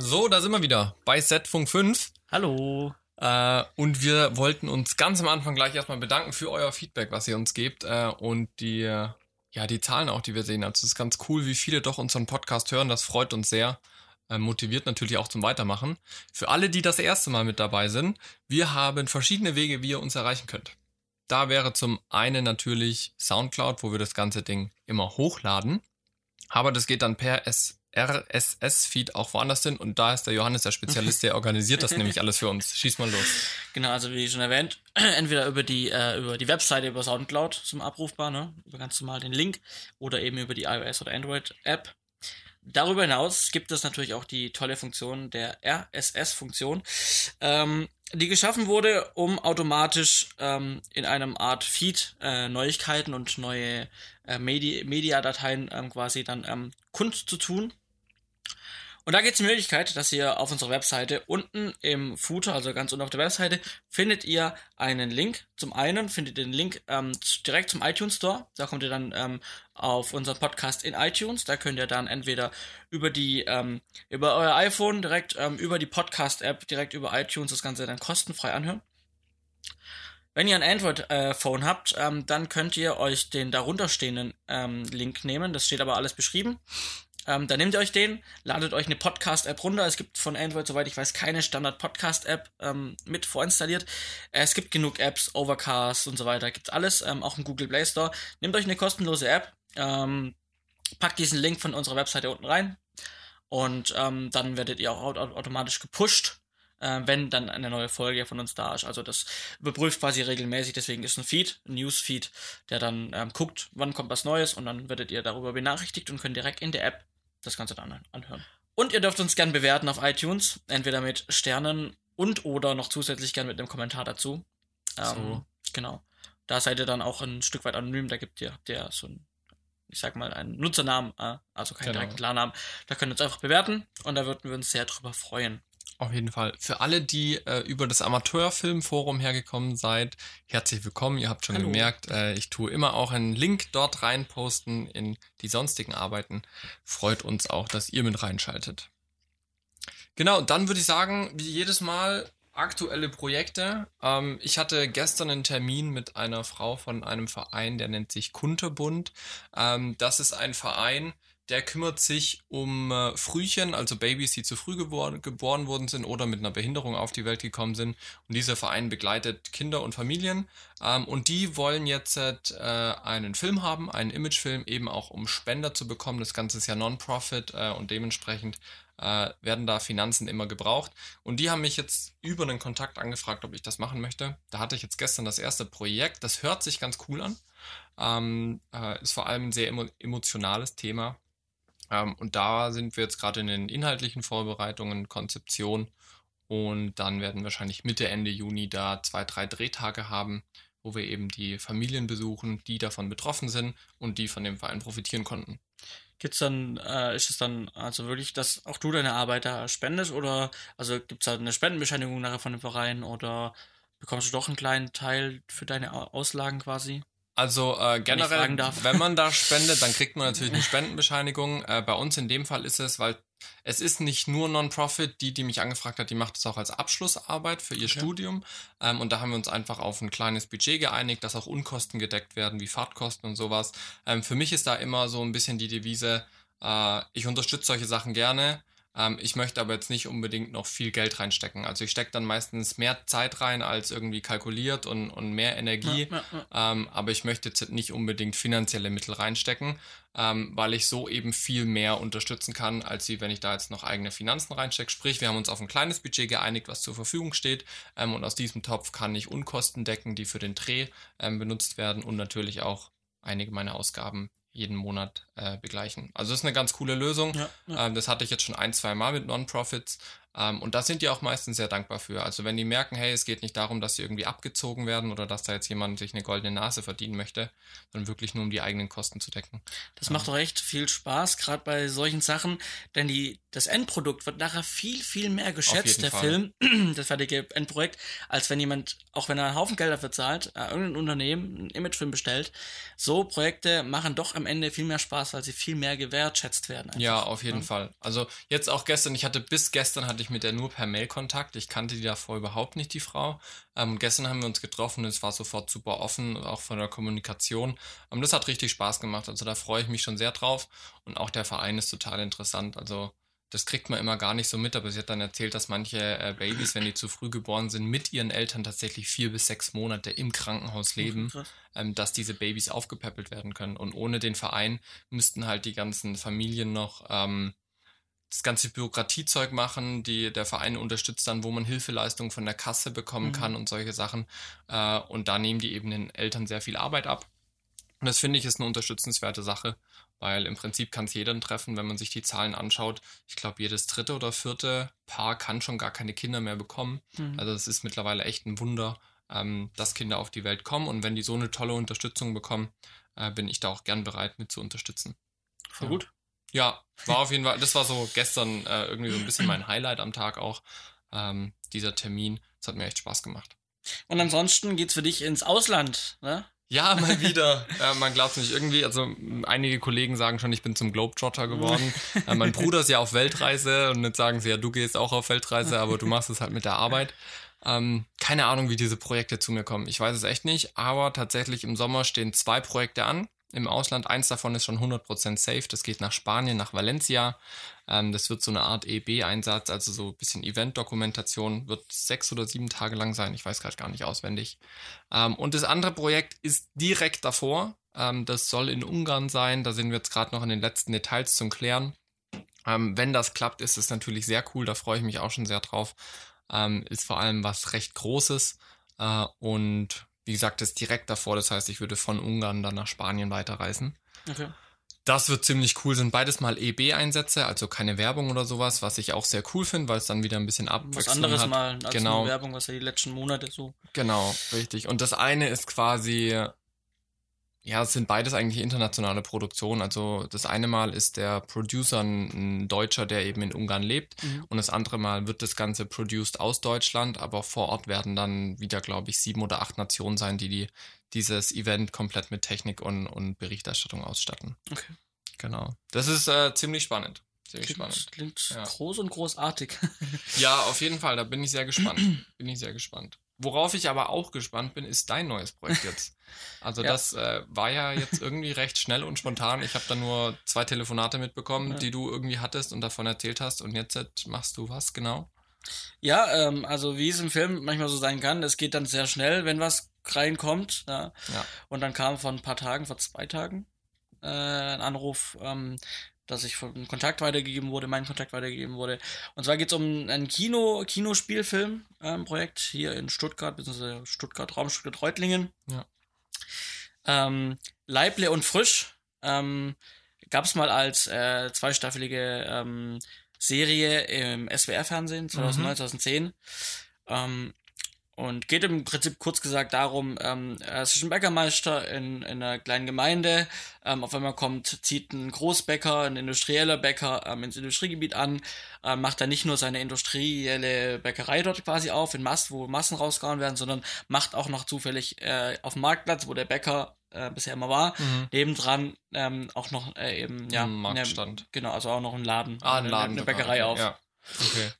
So, da sind wir wieder bei Setfunk 5. Hallo. Äh, und wir wollten uns ganz am Anfang gleich erstmal bedanken für euer Feedback, was ihr uns gebt äh, und die, äh, ja, die Zahlen auch, die wir sehen. Also es ist ganz cool, wie viele doch unseren Podcast hören. Das freut uns sehr. Äh, motiviert natürlich auch zum Weitermachen. Für alle, die das erste Mal mit dabei sind, wir haben verschiedene Wege, wie ihr uns erreichen könnt. Da wäre zum einen natürlich Soundcloud, wo wir das ganze Ding immer hochladen. Aber das geht dann per S RSS-Feed auch woanders hin und da ist der Johannes der Spezialist, der organisiert das nämlich alles für uns. Schieß mal los. Genau, also wie schon erwähnt, entweder über die, äh, über die Webseite über Soundcloud zum Abrufbar, ne? über ganz normal den Link oder eben über die iOS oder Android-App. Darüber hinaus gibt es natürlich auch die tolle Funktion der RSS-Funktion, ähm, die geschaffen wurde, um automatisch ähm, in einem Art Feed äh, Neuigkeiten und neue äh, Medi Mediadateien ähm, quasi dann ähm, kundzutun. Und da gibt es die Möglichkeit, dass ihr auf unserer Webseite unten im Footer, also ganz unten auf der Webseite, findet ihr einen Link. Zum einen findet ihr den Link ähm, direkt zum iTunes Store. Da kommt ihr dann ähm, auf unseren Podcast in iTunes. Da könnt ihr dann entweder über die ähm, über euer iPhone direkt ähm, über die Podcast App direkt über iTunes das Ganze dann kostenfrei anhören. Wenn ihr ein Android-Phone äh, habt, ähm, dann könnt ihr euch den darunterstehenden ähm, Link nehmen. Das steht aber alles beschrieben. Ähm, dann nehmt ihr euch den, ladet euch eine Podcast-App runter. Es gibt von Android, soweit ich weiß, keine Standard-Podcast-App ähm, mit vorinstalliert. Äh, es gibt genug Apps, Overcast und so weiter. Gibt alles, ähm, auch im Google Play Store. Nehmt euch eine kostenlose App, ähm, packt diesen Link von unserer Webseite unten rein und ähm, dann werdet ihr auch automatisch gepusht äh, wenn dann eine neue Folge von uns da ist. Also das überprüft quasi regelmäßig, deswegen ist ein Feed, ein Newsfeed, der dann ähm, guckt, wann kommt was Neues und dann werdet ihr darüber benachrichtigt und könnt direkt in der App das Ganze dann anhören. Und ihr dürft uns gern bewerten auf iTunes, entweder mit Sternen und oder noch zusätzlich gern mit einem Kommentar dazu. Ähm, so. Genau. Da seid ihr dann auch ein Stück weit anonym, da gibt ihr, habt ihr so ein, ich sag mal, einen Nutzernamen, äh, also keinen genau. direkten Klarnamen. Da könnt ihr uns einfach bewerten und da würden wir uns sehr drüber freuen. Auf jeden Fall. Für alle, die äh, über das Amateurfilmforum hergekommen seid, herzlich willkommen. Ihr habt schon Hallo. gemerkt, äh, ich tue immer auch einen Link dort rein posten in die sonstigen Arbeiten. Freut uns auch, dass ihr mit reinschaltet. Genau, dann würde ich sagen, wie jedes Mal aktuelle Projekte. Ähm, ich hatte gestern einen Termin mit einer Frau von einem Verein, der nennt sich Kunterbund. Ähm, das ist ein Verein, der kümmert sich um äh, Frühchen, also Babys, die zu früh geboren, geboren worden sind oder mit einer Behinderung auf die Welt gekommen sind. Und dieser Verein begleitet Kinder und Familien. Ähm, und die wollen jetzt äh, einen Film haben, einen Imagefilm, eben auch um Spender zu bekommen. Das Ganze ist ja Non-Profit äh, und dementsprechend äh, werden da Finanzen immer gebraucht. Und die haben mich jetzt über einen Kontakt angefragt, ob ich das machen möchte. Da hatte ich jetzt gestern das erste Projekt. Das hört sich ganz cool an. Ähm, äh, ist vor allem ein sehr emo emotionales Thema ähm, und da sind wir jetzt gerade in den inhaltlichen Vorbereitungen, Konzeption. Und dann werden wir wahrscheinlich Mitte, Ende Juni da zwei, drei Drehtage haben, wo wir eben die Familien besuchen, die davon betroffen sind und die von dem Verein profitieren konnten. Gibt's dann, äh, ist es dann also wirklich, dass auch du deine Arbeit da spendest oder also gibt es da eine Spendenbescheinigung nachher von dem Verein oder bekommst du doch einen kleinen Teil für deine Auslagen quasi? Also äh, generell, wenn, wenn man da spendet, dann kriegt man natürlich eine Spendenbescheinigung. Äh, bei uns in dem Fall ist es, weil es ist nicht nur Non-Profit, die, die mich angefragt hat, die macht es auch als Abschlussarbeit für ihr okay. Studium. Ähm, und da haben wir uns einfach auf ein kleines Budget geeinigt, dass auch Unkosten gedeckt werden, wie Fahrtkosten und sowas. Ähm, für mich ist da immer so ein bisschen die Devise, äh, ich unterstütze solche Sachen gerne. Ähm, ich möchte aber jetzt nicht unbedingt noch viel Geld reinstecken. Also ich stecke dann meistens mehr Zeit rein als irgendwie kalkuliert und, und mehr Energie. Ja, ja, ja. Ähm, aber ich möchte jetzt nicht unbedingt finanzielle Mittel reinstecken, ähm, weil ich so eben viel mehr unterstützen kann, als wenn ich da jetzt noch eigene Finanzen reinstecke. Sprich, wir haben uns auf ein kleines Budget geeinigt, was zur Verfügung steht. Ähm, und aus diesem Topf kann ich Unkosten decken, die für den Dreh ähm, benutzt werden und natürlich auch einige meiner Ausgaben jeden Monat äh, begleichen. Also das ist eine ganz coole Lösung. Ja, ja. Ähm, das hatte ich jetzt schon ein, zwei Mal mit Non-Profits. Ähm, und da sind die auch meistens sehr dankbar für. Also wenn die merken, hey, es geht nicht darum, dass sie irgendwie abgezogen werden oder dass da jetzt jemand sich eine goldene Nase verdienen möchte, sondern wirklich nur um die eigenen Kosten zu decken. Das macht doch echt viel Spaß, gerade bei solchen Sachen, denn die, das Endprodukt wird nachher viel, viel mehr geschätzt, der Fall. Film, das fertige Endprojekt, als wenn jemand, auch wenn er einen Haufen Geld dafür zahlt, äh, irgendein Unternehmen einen Imagefilm bestellt. So Projekte machen doch am Ende viel mehr Spaß weil sie viel mehr gewertschätzt werden. Einfach. Ja, auf jeden ja. Fall. Also jetzt auch gestern, ich hatte bis gestern hatte ich mit der nur per Mail Kontakt. Ich kannte die davor überhaupt nicht, die Frau. Ähm, gestern haben wir uns getroffen und es war sofort super offen, auch von der Kommunikation. Ähm, das hat richtig Spaß gemacht. Also da freue ich mich schon sehr drauf. Und auch der Verein ist total interessant. Also das kriegt man immer gar nicht so mit, aber sie hat dann erzählt, dass manche äh, Babys, wenn die zu früh geboren sind, mit ihren Eltern tatsächlich vier bis sechs Monate im Krankenhaus leben, ähm, dass diese Babys aufgepäppelt werden können. Und ohne den Verein müssten halt die ganzen Familien noch ähm, das ganze Bürokratiezeug machen, die der Verein unterstützt dann, wo man Hilfeleistungen von der Kasse bekommen mhm. kann und solche Sachen. Äh, und da nehmen die eben den Eltern sehr viel Arbeit ab. Und das finde ich ist eine unterstützenswerte Sache weil im Prinzip kann es jeden treffen, wenn man sich die Zahlen anschaut. Ich glaube, jedes dritte oder vierte Paar kann schon gar keine Kinder mehr bekommen. Mhm. Also es ist mittlerweile echt ein Wunder, ähm, dass Kinder auf die Welt kommen. Und wenn die so eine tolle Unterstützung bekommen, äh, bin ich da auch gern bereit, mit zu unterstützen. Voll ja. gut. Ja, war auf jeden Fall, das war so gestern äh, irgendwie so ein bisschen mein Highlight am Tag auch, ähm, dieser Termin. Das hat mir echt Spaß gemacht. Und ansonsten geht's für dich ins Ausland, ne? Ja, mal wieder. äh, man glaubt es nicht irgendwie. Also einige Kollegen sagen schon, ich bin zum Globetrotter geworden. äh, mein Bruder ist ja auf Weltreise und jetzt sagen sie, ja, du gehst auch auf Weltreise, aber du machst es halt mit der Arbeit. Ähm, keine Ahnung, wie diese Projekte zu mir kommen. Ich weiß es echt nicht, aber tatsächlich im Sommer stehen zwei Projekte an im Ausland. Eins davon ist schon 100% safe. Das geht nach Spanien, nach Valencia. Ähm, das wird so eine Art EB-Einsatz, also so ein bisschen Event-Dokumentation. Wird sechs oder sieben Tage lang sein. Ich weiß gerade gar nicht auswendig. Ähm, und das andere Projekt ist direkt davor. Ähm, das soll in Ungarn sein. Da sind wir jetzt gerade noch in den letzten Details zum Klären. Ähm, wenn das klappt, ist es natürlich sehr cool. Da freue ich mich auch schon sehr drauf. Ähm, ist vor allem was recht Großes. Äh, und wie gesagt, ist direkt davor. Das heißt, ich würde von Ungarn dann nach Spanien weiterreisen. Okay. Das wird ziemlich cool. Sind beides mal EB-Einsätze, also keine Werbung oder sowas, was ich auch sehr cool finde, weil es dann wieder ein bisschen abwechselnd Was anderes hat. mal als genau. Werbung, was ja die letzten Monate so. Genau, richtig. Und das eine ist quasi ja, es sind beides eigentlich internationale Produktionen. Also das eine Mal ist der Producer ein, Deutscher, der eben in Ungarn lebt. Mhm. Und das andere Mal wird das Ganze produced aus Deutschland, aber vor Ort werden dann wieder, glaube ich, sieben oder acht Nationen sein, die, die dieses Event komplett mit Technik und, und Berichterstattung ausstatten. Okay. Genau. Das ist äh, ziemlich spannend. Ziemlich klingt, spannend. Klingt ja. groß und großartig. ja, auf jeden Fall. Da bin ich sehr gespannt. bin ich sehr gespannt. Worauf ich aber auch gespannt bin, ist dein neues Projekt jetzt. Also ja. das äh, war ja jetzt irgendwie recht schnell und spontan. Ich habe da nur zwei Telefonate mitbekommen, ja. die du irgendwie hattest und davon erzählt hast. Und jetzt machst du was genau? Ja, ähm, also wie es im Film manchmal so sein kann, es geht dann sehr schnell, wenn was reinkommt. Ja. ja. Und dann kam vor ein paar Tagen, vor zwei Tagen, äh, ein Anruf, ähm, dass ich von Kontakt weitergegeben wurde, mein Kontakt weitergegeben wurde. Und zwar geht es um ein Kino, Kinospielfilm-Projekt ähm, hier in Stuttgart, beziehungsweise Stuttgart, Raum Stuttgart-Reutlingen. Ja. Ähm, Leible und Frisch ähm, gab es mal als äh, zweistaffelige ähm, Serie im SWR-Fernsehen 2009, mhm. 2010. Ähm, und geht im Prinzip kurz gesagt darum, ähm, er ist ein Bäckermeister in, in einer kleinen Gemeinde. Ähm, auf einmal kommt, zieht ein Großbäcker, ein industrieller Bäcker ähm, ins Industriegebiet an, ähm, macht dann nicht nur seine industrielle Bäckerei dort quasi auf, in Mass, wo Massen rausgehauen werden, sondern macht auch noch zufällig äh, auf dem Marktplatz, wo der Bäcker äh, bisher immer war, mhm. nebendran ähm, auch noch äh, eben, ja, Marktstand. Ne, genau, also auch noch ein Laden, ah, ein Laden eine, eine Bäckerei auf. Ja. Okay.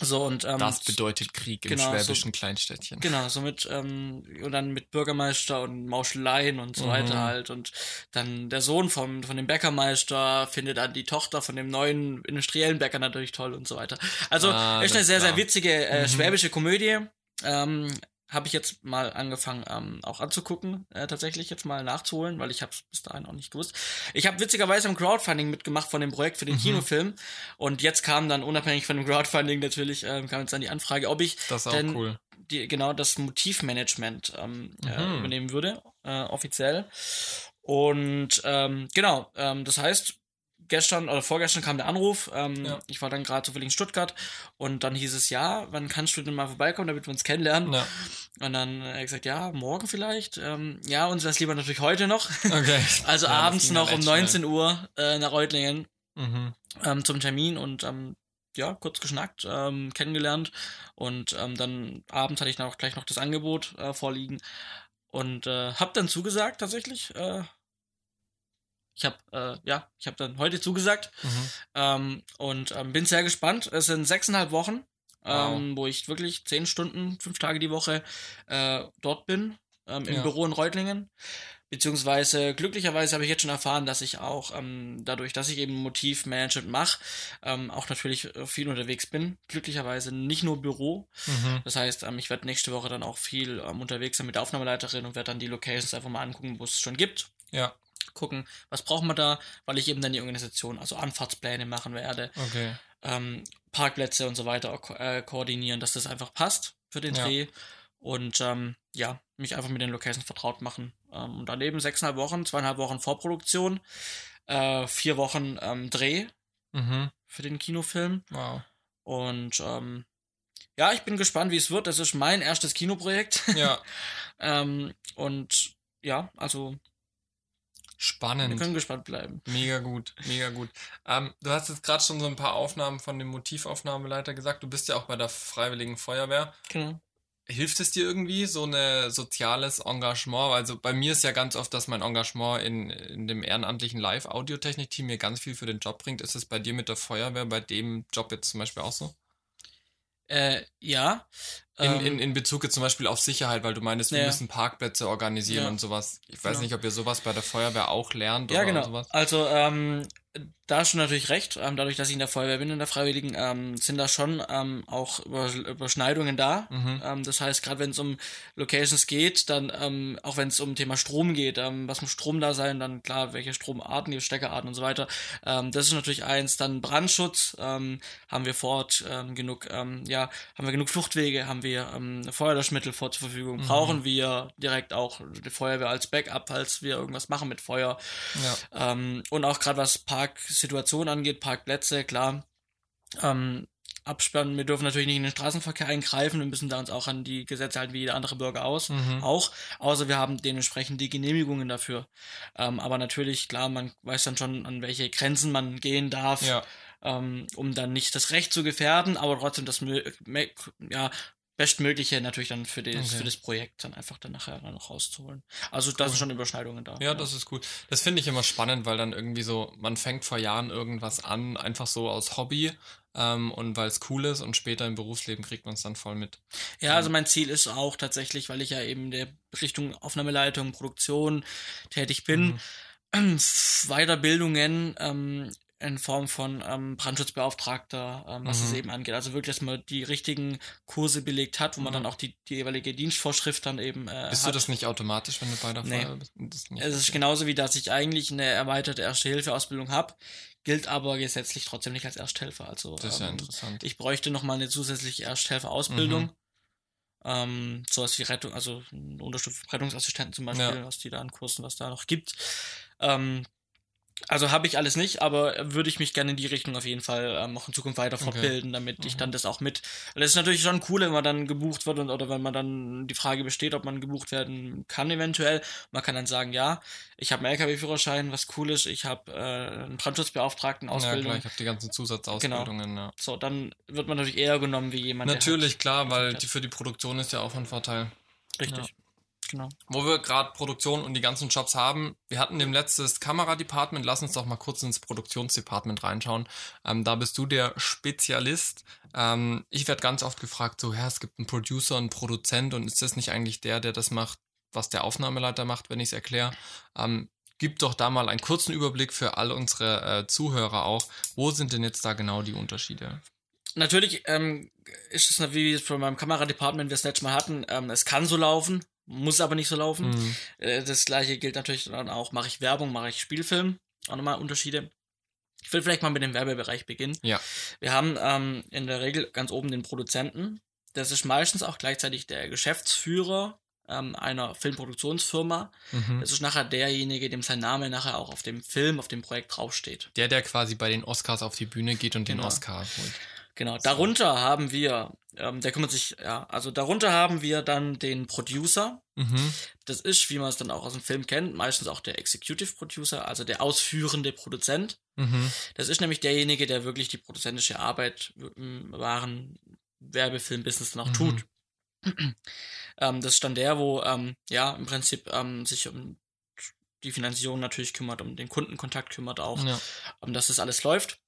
So und ähm, das bedeutet Krieg im genau, schwäbischen so, Kleinstädtchen. Genau, so mit ähm, und dann mit Bürgermeister und Mauscheleien und so mhm. weiter halt und dann der Sohn vom von dem Bäckermeister findet dann die Tochter von dem neuen industriellen Bäcker natürlich toll und so weiter. Also ah, ist eine sehr klar. sehr witzige äh, mhm. schwäbische Komödie. Ähm, habe ich jetzt mal angefangen ähm, auch anzugucken, äh, tatsächlich jetzt mal nachzuholen, weil ich habe es bis dahin auch nicht gewusst. Ich habe witzigerweise im Crowdfunding mitgemacht von dem Projekt für den mhm. Kinofilm und jetzt kam dann unabhängig von dem Crowdfunding natürlich ähm, kam jetzt dann die Anfrage, ob ich das denn cool. die, genau das Motivmanagement ähm, äh, mhm. äh, übernehmen würde äh, offiziell und ähm, genau, ähm, das heißt gestern oder vorgestern kam der Anruf. Ähm, ja. Ich war dann gerade zufällig in Stuttgart und dann hieß es, ja, wann kannst du denn mal vorbeikommen, damit wir uns kennenlernen? Ja. Und dann hat er gesagt, ja, morgen vielleicht. Ähm, ja, uns wäre es lieber natürlich heute noch. Okay. also ja, abends noch um 19 Uhr äh, nach Reutlingen mhm. ähm, zum Termin und ähm, ja, kurz geschnackt, ähm, kennengelernt und ähm, dann abends hatte ich dann auch gleich noch das Angebot äh, vorliegen und äh, hab dann zugesagt tatsächlich. Äh, Ich habe äh, ja, ich habe dann heute zugesagt Mhm. ähm, und ähm, bin sehr gespannt. Es sind sechseinhalb Wochen, Wow. ähm, wo ich wirklich zehn Stunden, fünf Tage die Woche äh, dort bin, ähm, im Ja. Büro in Reutlingen. Beziehungsweise glücklicherweise habe ich jetzt schon erfahren, dass ich auch ähm, dadurch, dass ich eben Motivmanagement mache, auch natürlich äh, viel unterwegs bin. Glücklicherweise nicht nur Büro. Mhm. Das heißt, ich werde nächste Woche dann auch viel unterwegs sein mit der Aufnahmeleiterin und werde dann die Locations einfach mal angucken, wo es schon gibt. Ja, Gucken, was brauchen wir da, weil ich eben dann die Organisation, also Anfahrtspläne machen werde, okay. ähm, Parkplätze und so weiter ko äh, koordinieren, dass das einfach passt für den Ja. Dreh. Und ähm, ja, mich einfach mit den Locations vertraut machen. Ähm, und dann eben sechseinhalb Wochen, zweieinhalb Wochen Vorproduktion, äh, vier Wochen ähm, Dreh Mhm. für den Kinofilm. Wow. Und ähm, ja, ich bin gespannt, wie es wird. Das ist mein erstes Kinoprojekt. Ja, ähm, und ja, also wir spannend. können gespannt bleiben. Mega gut, mega gut. Ähm, du hast jetzt gerade schon so ein paar Aufnahmen von dem Motivaufnahmeleiter gesagt. Du bist ja auch bei der Freiwilligen Feuerwehr. Genau. Hilft es dir irgendwie, so ein soziales Engagement? Also bei mir ist ja ganz oft, dass mein Engagement in, in dem ehrenamtlichen Live-Audiotechnik-Team mir ganz viel für den Job bringt. Ist es bei dir mit der Feuerwehr, bei dem Job jetzt zum Beispiel auch so? Äh, ja. In, ähm, in, in Bezug jetzt zum Beispiel auf Sicherheit, weil du meinst, wir Ja. müssen Parkplätze organisieren Ja. und sowas. Ich weiß Genau. nicht, ob ihr sowas bei der Feuerwehr auch lernt Ja, oder genau. sowas. Also, ähm, da hast du natürlich recht. Ähm, dadurch, dass ich in der Feuerwehr bin, in der Freiwilligen, ähm, sind da schon ähm, auch Über Überschneidungen da. Mhm. Ähm, das heißt, gerade wenn es um Locations geht, dann, ähm, auch wenn es um Thema Strom geht, ähm, was muss Strom da sein, dann klar, welche Stromarten, die Steckerarten und so weiter. Das ist natürlich eins. Dann Brandschutz, haben wir vor Ort genug, ja, haben wir genug Fluchtwege, haben wir Feuerlöschmittel vor zur Verfügung, Mhm. brauchen wir direkt auch die Feuerwehr als Backup, falls wir irgendwas machen mit Feuer. Ja. Und auch gerade was Parksituationen angeht, Parkplätze, klar. Ähm, Absperren, wir dürfen natürlich nicht in den Straßenverkehr eingreifen, wir müssen da uns auch an die Gesetze halten wie jeder andere Bürger aus. Mhm. Auch, außer wir haben dementsprechend die Genehmigungen dafür. Ähm, aber natürlich, klar, man weiß dann schon, an welche Grenzen man gehen darf, Ja. ähm, um dann nicht das Recht zu gefährden, aber trotzdem das ja, Bestmögliche natürlich dann für das, Okay. für das Projekt dann einfach dann nachher dann noch rauszuholen. Also da sind schon Überschneidungen da. Ja, das ist cool. Das finde ich immer spannend, weil dann irgendwie so, man fängt vor Jahren irgendwas an, einfach so aus Hobby ähm, und weil es cool ist und später im Berufsleben kriegt man es dann voll mit. Ja, also mein Ziel ist auch tatsächlich, weil ich ja eben in der Richtung Aufnahmeleitung, Produktion tätig bin, Mhm. Weiterbildungen ähm, in Form von ähm, Brandschutzbeauftragter, ähm, was Mhm. es eben angeht. Also wirklich, dass man die richtigen Kurse belegt hat, wo man Mhm. dann auch die, die jeweilige Dienstvorschrift dann eben äh, Bist hat. du das nicht automatisch, wenn du bei der Nee. Feuerwehr bist? Das ist nicht Es ist genauso wie, dass ich eigentlich eine erweiterte Erste-Hilfe-Ausbildung habe, gilt aber gesetzlich trotzdem nicht als Ersthelfer. Also Das ist ja ähm, interessant. ich bräuchte noch mal eine zusätzliche Ersthelfer-Ausbildung. Mhm. Ähm, sowas wie Rettung, also Unterstützung für Rettungsassistenten zum Beispiel, Ja. was die da an Kursen, was da noch gibt. Ähm, also habe ich alles nicht, aber würde ich mich gerne in die Richtung auf jeden Fall ähm, auch in Zukunft weiter Okay. fortbilden, damit ich Mhm. dann das auch mit. Weil das ist natürlich schon cool, wenn man dann gebucht wird und, oder wenn man dann die Frage besteht, ob man gebucht werden kann eventuell. Man kann dann sagen, ja, ich habe einen LKW-Führerschein, was cool ist, ich habe äh, einen Brandschutzbeauftragten ja, Ausbildung. klar, ich habe die ganzen Zusatzausbildungen, ja. so, dann wird man natürlich eher genommen wie jemand, der Natürlich, klar, weil die, für die Produktion ist ja auch ein Vorteil. halt, richtig. Genau. Wo wir gerade Produktion und die ganzen Jobs haben, wir hatten dem letztes Kameradepartment, lass uns doch mal kurz ins Produktionsdepartment reinschauen. Ähm, da bist du der Spezialist. Ähm, ich werde ganz oft gefragt, so, ja, es gibt einen Producer, einen Produzent und ist das nicht eigentlich der, der das macht, was der Aufnahmeleiter macht, wenn ich es erkläre? Ähm, gib doch da mal einen kurzen Überblick für all unsere äh, Zuhörer auch. Wo sind denn jetzt da genau die Unterschiede? Natürlich ähm, ist es, wie wir es von meinem Kameradepartment das letzte Mal hatten, ähm, es kann so laufen, muss aber nicht so laufen. Mhm. Äh, das gleiche gilt natürlich dann auch, mache ich Werbung, mache ich Spielfilm, auch nochmal Unterschiede. Ich will vielleicht mal mit dem Werbebereich beginnen. Ja. Wir haben ähm, in der Regel ganz oben den Produzenten. Das ist meistens auch gleichzeitig der Geschäftsführer ähm, einer Filmproduktionsfirma. Mhm. Das ist nachher derjenige, dem sein Name nachher auch auf dem Film, auf dem Projekt draufsteht. Der, der quasi bei den Oscars auf die Bühne geht und den Genau. Oscar holt. Genau, darunter haben wir, ähm, der kümmert sich, ja, also darunter haben wir dann den Producer. Mhm. Das ist, wie man es dann auch aus dem Film kennt, meistens auch der Executive Producer, also der ausführende Produzent. Mhm. Das ist nämlich derjenige, der wirklich die produzentische Arbeit im wahren Werbefilm-Business dann auch Mhm. tut. ähm, das ist dann der, wo, ähm, ja, im Prinzip ähm, sich um die Finanzierung natürlich kümmert, um den Kundenkontakt kümmert auch, Ja. um dass das alles läuft.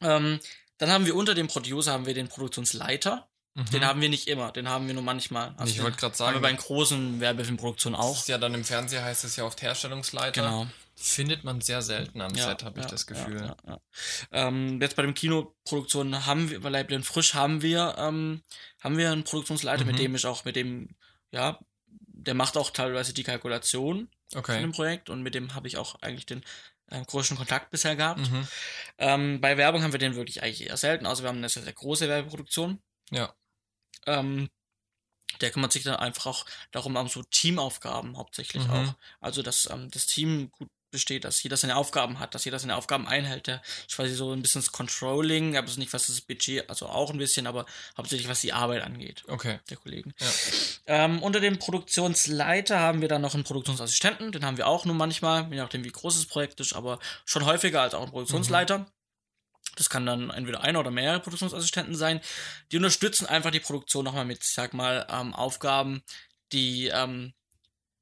Ähm, dann haben wir unter dem Producer haben wir den Produktionsleiter. Mhm. Den haben wir nicht immer, den haben wir nur manchmal. Also ich den wollte gerade haben wir sagen, bei den großen Werbefilmproduktionen das auch. ist ja dann im Fernseher heißt es ja oft Herstellungsleiter. Genau. Findet man sehr selten am Set, habe ich das Gefühl. Ja, ja, ja. Ähm, jetzt bei dem Kinoproduktion haben wir, bei Leiblen Frisch haben wir, ähm, haben wir einen Produktionsleiter, Mhm. mit dem ich auch, mit dem, ja, der macht auch teilweise die Kalkulation von Okay. dem Projekt und mit dem habe ich auch eigentlich den äh, größten Kontakt bisher gehabt. Mhm. Ähm, bei Werbung haben wir den wirklich eigentlich eher selten, also wir haben eine sehr, sehr große Werbeproduktion. Ja. Ähm, der kümmert sich dann einfach auch darum, um so Teamaufgaben hauptsächlich Mhm. auch. Also, dass ähm, das Team gut besteht, dass jeder seine Aufgaben hat, dass jeder seine Aufgaben einhält. Der, ich weiß nicht, so ein bisschen das Controlling, aber es nicht, was das Budget, also auch ein bisschen, aber hauptsächlich, was die Arbeit angeht, Okay. der Kollegen. Ja. Ähm, unter dem Produktionsleiter haben wir dann noch einen Produktionsassistenten, den haben wir auch nur manchmal, je nachdem, wie groß das Projekt ist, aber schon häufiger als auch einen Produktionsleiter. Das kann dann entweder einer oder mehrere Produktionsassistenten sein. Die unterstützen einfach die Produktion nochmal mit, ich sag mal, ähm, Aufgaben, die, ähm,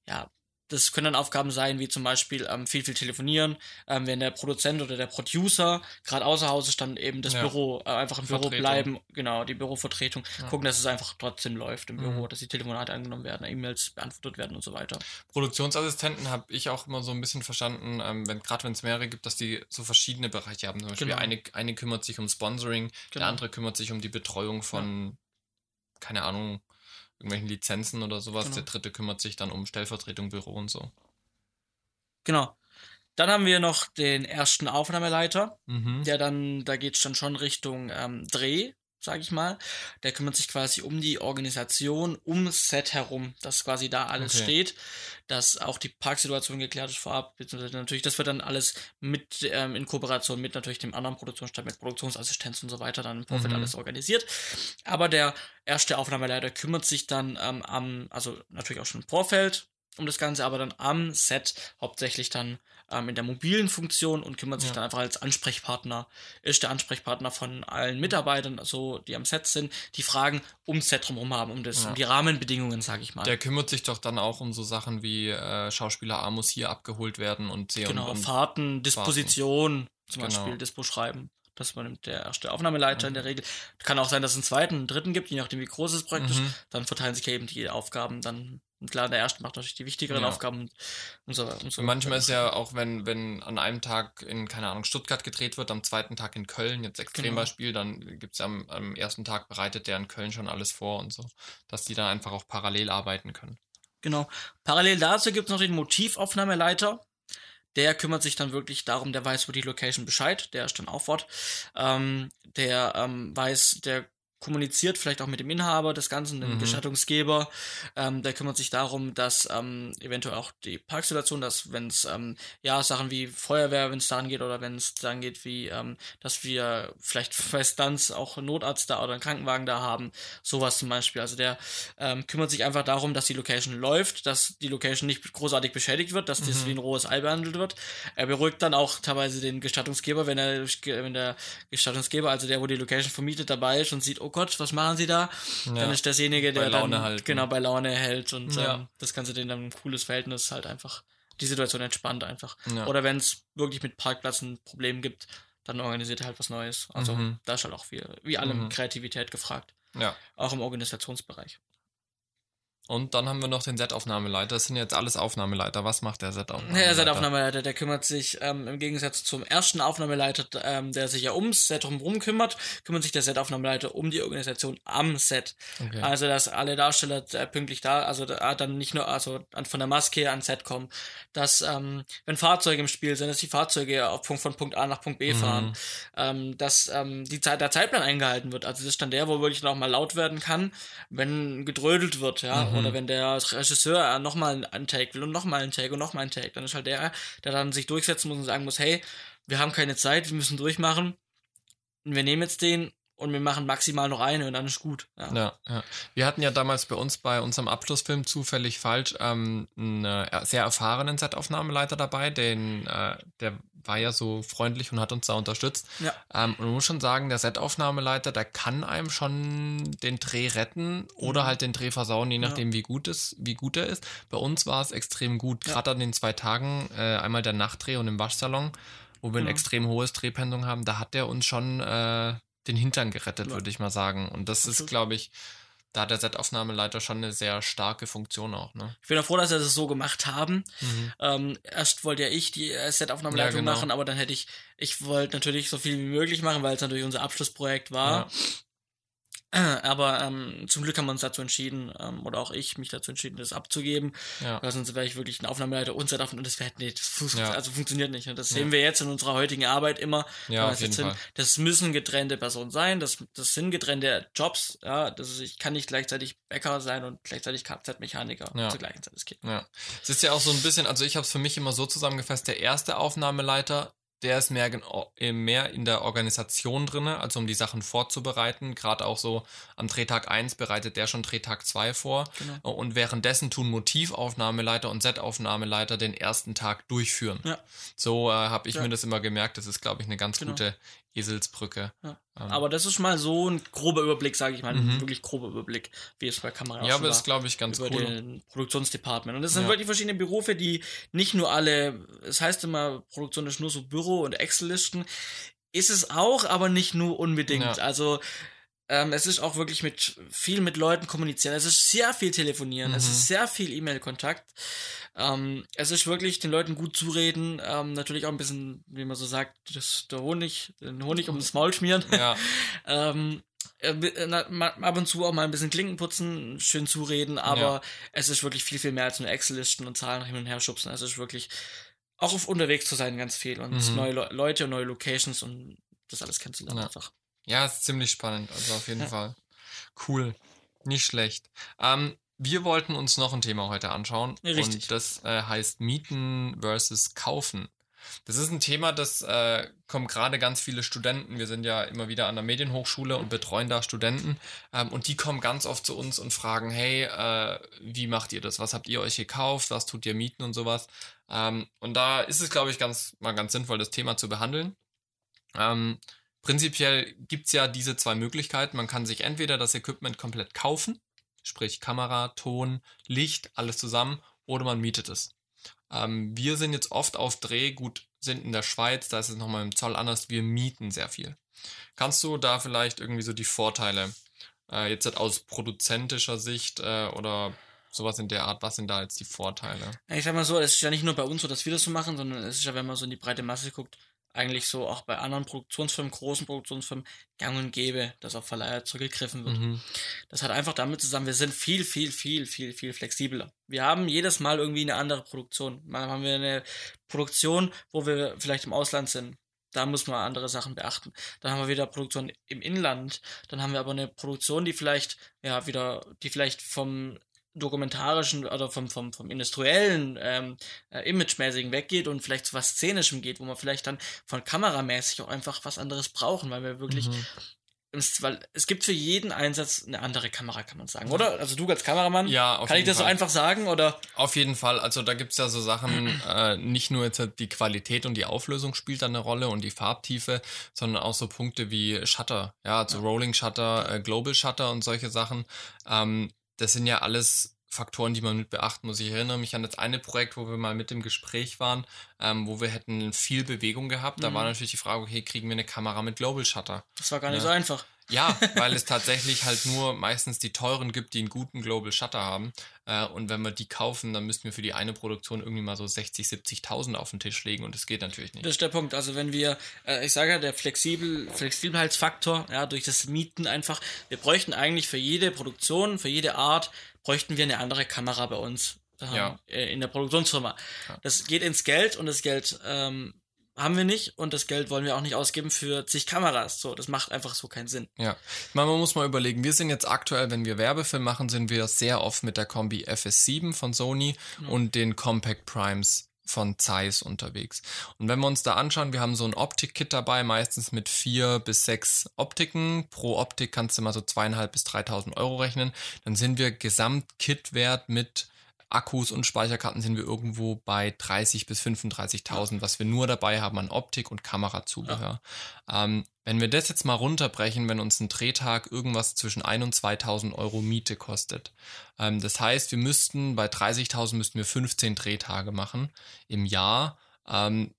ja, das können dann Aufgaben sein, wie zum Beispiel ähm, viel, viel telefonieren, ähm, wenn der Produzent oder der Producer gerade außer Hause stand, eben das Ja. Büro, äh, einfach im Büro Vertretung. bleiben, genau, die Bürovertretung, Ja. gucken, dass es einfach trotzdem läuft im Büro, Mhm. dass die Telefonate angenommen werden, E-Mails beantwortet werden und so weiter. Produktionsassistenten habe ich auch immer so ein bisschen verstanden, ähm, wenn gerade wenn es mehrere gibt, dass die so verschiedene Bereiche haben. Zum Beispiel Genau. eine, eine kümmert sich um Sponsoring, Genau. der andere kümmert sich um die Betreuung von, keine Ahnung, irgendwelchen Lizenzen oder sowas. Genau. Der dritte kümmert sich dann um Stellvertretung, Büro und so. Genau. Dann haben wir noch den ersten Aufnahmeleiter, Mhm. der dann, da geht es dann schon Richtung ähm, Dreh, sag ich mal. Der kümmert sich quasi um die Organisation, ums Set herum, dass quasi da alles Okay. steht, dass auch die Parksituation geklärt ist vorab, beziehungsweise natürlich, das wird dann alles mit ähm, in Kooperation mit natürlich dem anderen Produktionsstab, mit Produktionsassistenz und so weiter dann im Vorfeld Mhm. alles organisiert. Aber der erste Aufnahmeleiter kümmert sich dann ähm, am, also natürlich auch schon im Vorfeld um das Ganze, aber dann am Set hauptsächlich dann ähm, in der mobilen Funktion und kümmert sich Ja. dann einfach als Ansprechpartner, ist der Ansprechpartner von allen Mitarbeitern, also die am Set sind, die Fragen ums Set drumherum haben, um, das, Ja. um die Rahmenbedingungen, sag ich mal. Der kümmert sich doch dann auch um so Sachen wie äh, Schauspieler A muss hier abgeholt werden und C genau, und, und Fahrten, Disposition, zum Genau. Beispiel Dispo schreiben. Das übernimmt der erste Aufnahmeleiter in der Regel. Kann auch sein, dass es einen zweiten, einen dritten gibt, je nachdem wie groß das Projekt ist. Mhm. Dann verteilen sich ja eben die Aufgaben dann. Und klar, der erste macht natürlich die wichtigeren Ja. Aufgaben und, so und so. Und manchmal ist ja auch, wenn, wenn an einem Tag in, keine Ahnung, Stuttgart gedreht wird, am zweiten Tag in Köln, jetzt Extrembeispiel, dann gibt es am, am ersten Tag bereitet der in Köln schon alles vor und so, dass die da einfach auch parallel arbeiten können. Genau. Parallel dazu gibt es noch den Motivaufnahmeleiter. Der kümmert sich dann wirklich darum, der weiß über die Location Bescheid, der ist dann auch fort. Ähm, der ähm, weiß, der kommuniziert vielleicht auch mit dem Inhaber des Ganzen, dem Mhm. Gestattungsgeber. Ähm, der kümmert sich darum, dass ähm, eventuell auch die Parksituation, dass wenn es ähm, ja Sachen wie Feuerwehr, wenn es daran geht oder wenn es daran geht, wie ähm, dass wir vielleicht bei Stunts auch einen Notarzt da oder einen Krankenwagen da haben, sowas zum Beispiel. Also der ähm, kümmert sich einfach darum, dass die Location läuft, dass die Location nicht großartig beschädigt wird, dass das Mhm. wie ein rohes Ei behandelt wird. Er beruhigt dann auch teilweise den Gestattungsgeber, wenn er wenn der Gestattungsgeber, also der, wo die Location vermietet, dabei ist und sieht, oh Gott, was machen sie da? Dann Ja. ist derjenige, der Bei Laune dann halten. genau bei Laune hält und Ja. ähm, das Ganze denen dann ein cooles Verhältnis halt einfach die Situation entspannt einfach. Ja. Oder wenn es wirklich mit Parkplatz ein Problem gibt, dann organisiert er halt was Neues. Also Mhm. da ist halt auch viel, wie allem Mhm. Kreativität gefragt. Ja. Auch im Organisationsbereich. Und dann haben wir noch den Set-Aufnahmeleiter. Das sind jetzt alles Aufnahmeleiter. Was macht der Set-Aufnahmeleiter? Der Set-Aufnahmeleiter, der kümmert sich ähm, im Gegensatz zum ersten Aufnahmeleiter, ähm, der sich ja ums Set drumherum kümmert, kümmert sich der Set-Aufnahmeleiter um die Organisation am Set. Okay. Also, dass alle Darsteller äh, pünktlich da, also da, dann nicht nur also an, von der Maske ans Set kommen, dass ähm, wenn Fahrzeuge im Spiel sind, dass die Fahrzeuge auf Punkt, von Punkt A nach Punkt B Mhm. fahren, ähm, dass ähm, die Zeit, der Zeitplan eingehalten wird. Also das ist dann der, wo wirklich noch mal laut werden kann, wenn gedrödelt wird, ja, Mhm. Oder wenn der Regisseur nochmal einen Take will und nochmal einen Take und nochmal einen Take, dann ist halt der, der dann sich durchsetzen muss und sagen muss, hey, wir haben keine Zeit, wir müssen durchmachen. Und wir nehmen jetzt den und wir machen maximal noch eine und dann ist gut. Ja. ja, ja. Wir hatten ja damals bei uns bei unserem Abschlussfilm zufällig falsch ähm, einen sehr erfahrenen Setaufnahmeleiter dabei, den, äh, der war ja so freundlich und hat uns da unterstützt. Ja. Ähm, und man muss schon sagen, der Setaufnahmeleiter, der kann einem schon den Dreh retten oder mhm. halt den Dreh versauen, je nachdem, ja. wie gut es, wie gut er ist. Bei uns war es extrem gut, gerade an den zwei Tagen, äh, einmal der Nachtdreh und im Waschsalon, wo wir ein mhm. extrem hohes Drehpensum haben, da hat der uns schon äh, den Hintern gerettet, ja. würde ich mal sagen. Und das ist, glaube ich, da hat der Setaufnahmeleiter schon eine sehr starke Funktion auch. Ne? Ich bin auch froh, dass wir das so gemacht haben. Mhm. Ähm, erst wollte ja ich die äh, Setaufnahmeleitung ja, genau. machen, aber dann hätte ich, ich wollte natürlich so viel wie möglich machen, weil es natürlich unser Abschlussprojekt war. Ja. Aber ähm, zum Glück haben wir uns dazu entschieden, ähm, oder auch ich mich dazu entschieden, das abzugeben. Ja. Weil sonst wäre ich wirklich ein Aufnahmeleiter und Setaufnahme und das wäre nee, das fun ja. also funktioniert nicht. Und das ja. sehen wir jetzt in unserer heutigen Arbeit immer. Ja, auf jeden Fall. Das müssen getrennte Personen sein, das, das sind getrennte Jobs. Ja, das ist, ich kann nicht gleichzeitig Bäcker sein und gleichzeitig Kfz-Mechaniker ja. zur gleichen Zeit. Das geht. Ja. Es ist ja auch so ein bisschen, also ich habe es für mich immer so zusammengefasst, der erste Aufnahmeleiter der ist mehr, mehr in der Organisation drin, also um die Sachen vorzubereiten. Gerade auch so am Drehtag 1 bereitet der schon Drehtag 2 vor. Genau. Und währenddessen tun Motivaufnahmeleiter und Set-Aufnahmeleiter den ersten Tag durchführen. Ja. So äh, habe ich ja. mir das immer gemerkt. Das ist, glaube ich, eine ganz genau. gute Eselsbrücke. Ja. Ähm. Aber das ist mal so ein grober Überblick, sage ich mal, mhm. ein wirklich grober Überblick, wie es bei Kamera Ja, aber das ist, glaube ich, ganz über cool. den Produktionsdepartment. Und das sind ja. wirklich verschiedene Berufe, die nicht nur alle, es das heißt immer, Produktion ist nur so Büro- und Excel-Listen. Ist es auch, aber nicht nur unbedingt. Ja. Also ähm, es ist auch wirklich mit viel mit Leuten kommunizieren. Es ist sehr viel telefonieren. Mhm. Es ist sehr viel E-Mail-Kontakt. Ähm, es ist wirklich den Leuten gut zureden. Ähm, natürlich auch ein bisschen, wie man so sagt, das, der Honig, den Honig um das Maul schmieren. Ja. ähm, äh, äh, ab und zu auch mal ein bisschen Klinken putzen, schön zureden, aber ja. es ist wirklich viel, viel mehr als nur Excel-Listen und Zahlen hin und her schubsen. Es ist wirklich auch auf unterwegs zu sein ganz viel und mhm. neue Le Leute und neue Locations und das alles kennenzulernen ja. einfach. Ja, ist ziemlich spannend, also auf jeden ja. Fall. Cool. Nicht schlecht. Ähm, wir wollten uns noch ein Thema heute anschauen. Richtig. Und das äh, heißt Mieten versus Kaufen. Das ist ein Thema, das äh, kommen gerade ganz viele Studenten. Wir sind ja immer wieder an der Medienhochschule und betreuen da Studenten. Ähm, und die kommen ganz oft zu uns und fragen, hey, äh, wie macht ihr das? Was habt ihr euch gekauft? Was tut ihr mieten und sowas? Ähm, und da ist es, glaube ich, ganz, mal ganz sinnvoll, das Thema zu behandeln. Ähm, Prinzipiell gibt es ja diese zwei Möglichkeiten. Man kann sich entweder das Equipment komplett kaufen, sprich Kamera, Ton, Licht, alles zusammen, oder man mietet es. Ähm, wir sind jetzt oft auf Dreh, gut, sind in der Schweiz, da ist es nochmal im Zoll anders, wir mieten sehr viel. Kannst du da vielleicht irgendwie so die Vorteile, äh, jetzt aus produzentischer Sicht äh, oder sowas in der Art, was sind da jetzt die Vorteile? Ich sag mal so, es ist ja nicht nur bei uns so, dass wir das so machen, sondern es ist ja, wenn man so in die breite Masse guckt, eigentlich so auch bei anderen Produktionsfirmen, großen Produktionsfirmen, gang und gäbe, dass auf Verleiher zurückgegriffen wird. Mhm. Das hat einfach damit zusammen, wir sind viel, viel, viel, viel, viel flexibler. Wir haben jedes Mal irgendwie eine andere Produktion. Mal haben wir eine Produktion, wo wir vielleicht im Ausland sind. Da muss man andere Sachen beachten. Dann haben wir wieder Produktion im Inland. Dann haben wir aber eine Produktion, die vielleicht, ja, wieder, die vielleicht vom dokumentarischen oder vom, vom, vom industriellen, ähm, äh, imagemäßigen weggeht und vielleicht zu was Szenischem geht, wo man vielleicht dann von kameramäßig auch einfach was anderes brauchen, weil wir wirklich mhm. weil es gibt für jeden Einsatz eine andere Kamera, kann man sagen, oder? Also du als Kameramann, ja, auf kann ich das Fall. so einfach sagen, oder? Auf jeden Fall, also da gibt es ja so Sachen, äh, nicht nur jetzt die Qualität und die Auflösung spielt da eine Rolle und die Farbtiefe, sondern auch so Punkte wie Shutter, ja, also ja. Rolling Shutter, äh, Global Shutter und solche Sachen. Ähm, das sind ja alles Faktoren, die man mit beachten muss. Ich erinnere mich an das eine Projekt, wo wir mal mit im Gespräch waren, ähm, wo wir hätten viel Bewegung gehabt. Da mhm. war natürlich die Frage, okay, kriegen wir eine Kamera mit Global Shutter? Das war gar nicht ja. so einfach. Ja, weil es tatsächlich halt nur meistens die teuren gibt, die einen guten Global Shutter haben. Äh, und wenn wir die kaufen, dann müssten wir für die eine Produktion irgendwie mal so 60, 70.000 auf den Tisch legen und das geht natürlich nicht. Das ist der Punkt. Also wenn wir, äh, ich sage ja, der Flexibel, Flexibelheitsfaktor, ja, durch das Mieten einfach, wir bräuchten eigentlich für jede Produktion, für jede Art, bräuchten wir eine andere Kamera bei uns. Äh, ja. in der Produktionsfirma. Ja. Das geht ins Geld und das Geld ähm, haben wir nicht und das Geld wollen wir auch nicht ausgeben für zig Kameras. So, das macht einfach so keinen Sinn. Ja, man muss mal überlegen, wir sind jetzt aktuell, wenn wir Werbefilm machen, sind wir sehr oft mit der Kombi FS7 von Sony ja. und den Compact Primes von Zeiss unterwegs. Und wenn wir uns da anschauen, wir haben so ein Optik-Kit dabei, meistens mit vier bis sechs Optiken. Pro Optik kannst du mal so zweieinhalb bis 3.000 Euro rechnen. Dann sind wir Gesamt-Kit-Wert mit Akkus und Speicherkarten sind wir irgendwo bei 30 bis 35.000, was wir nur dabei haben an Optik und Kamerazubehör. Ja. Ähm, wenn wir das jetzt mal runterbrechen, wenn uns ein Drehtag irgendwas zwischen 1 und 2.000 Euro Miete kostet. Ähm, das heißt, wir müssten bei 30.000 müssten wir 15 Drehtage machen im Jahr. Ähm,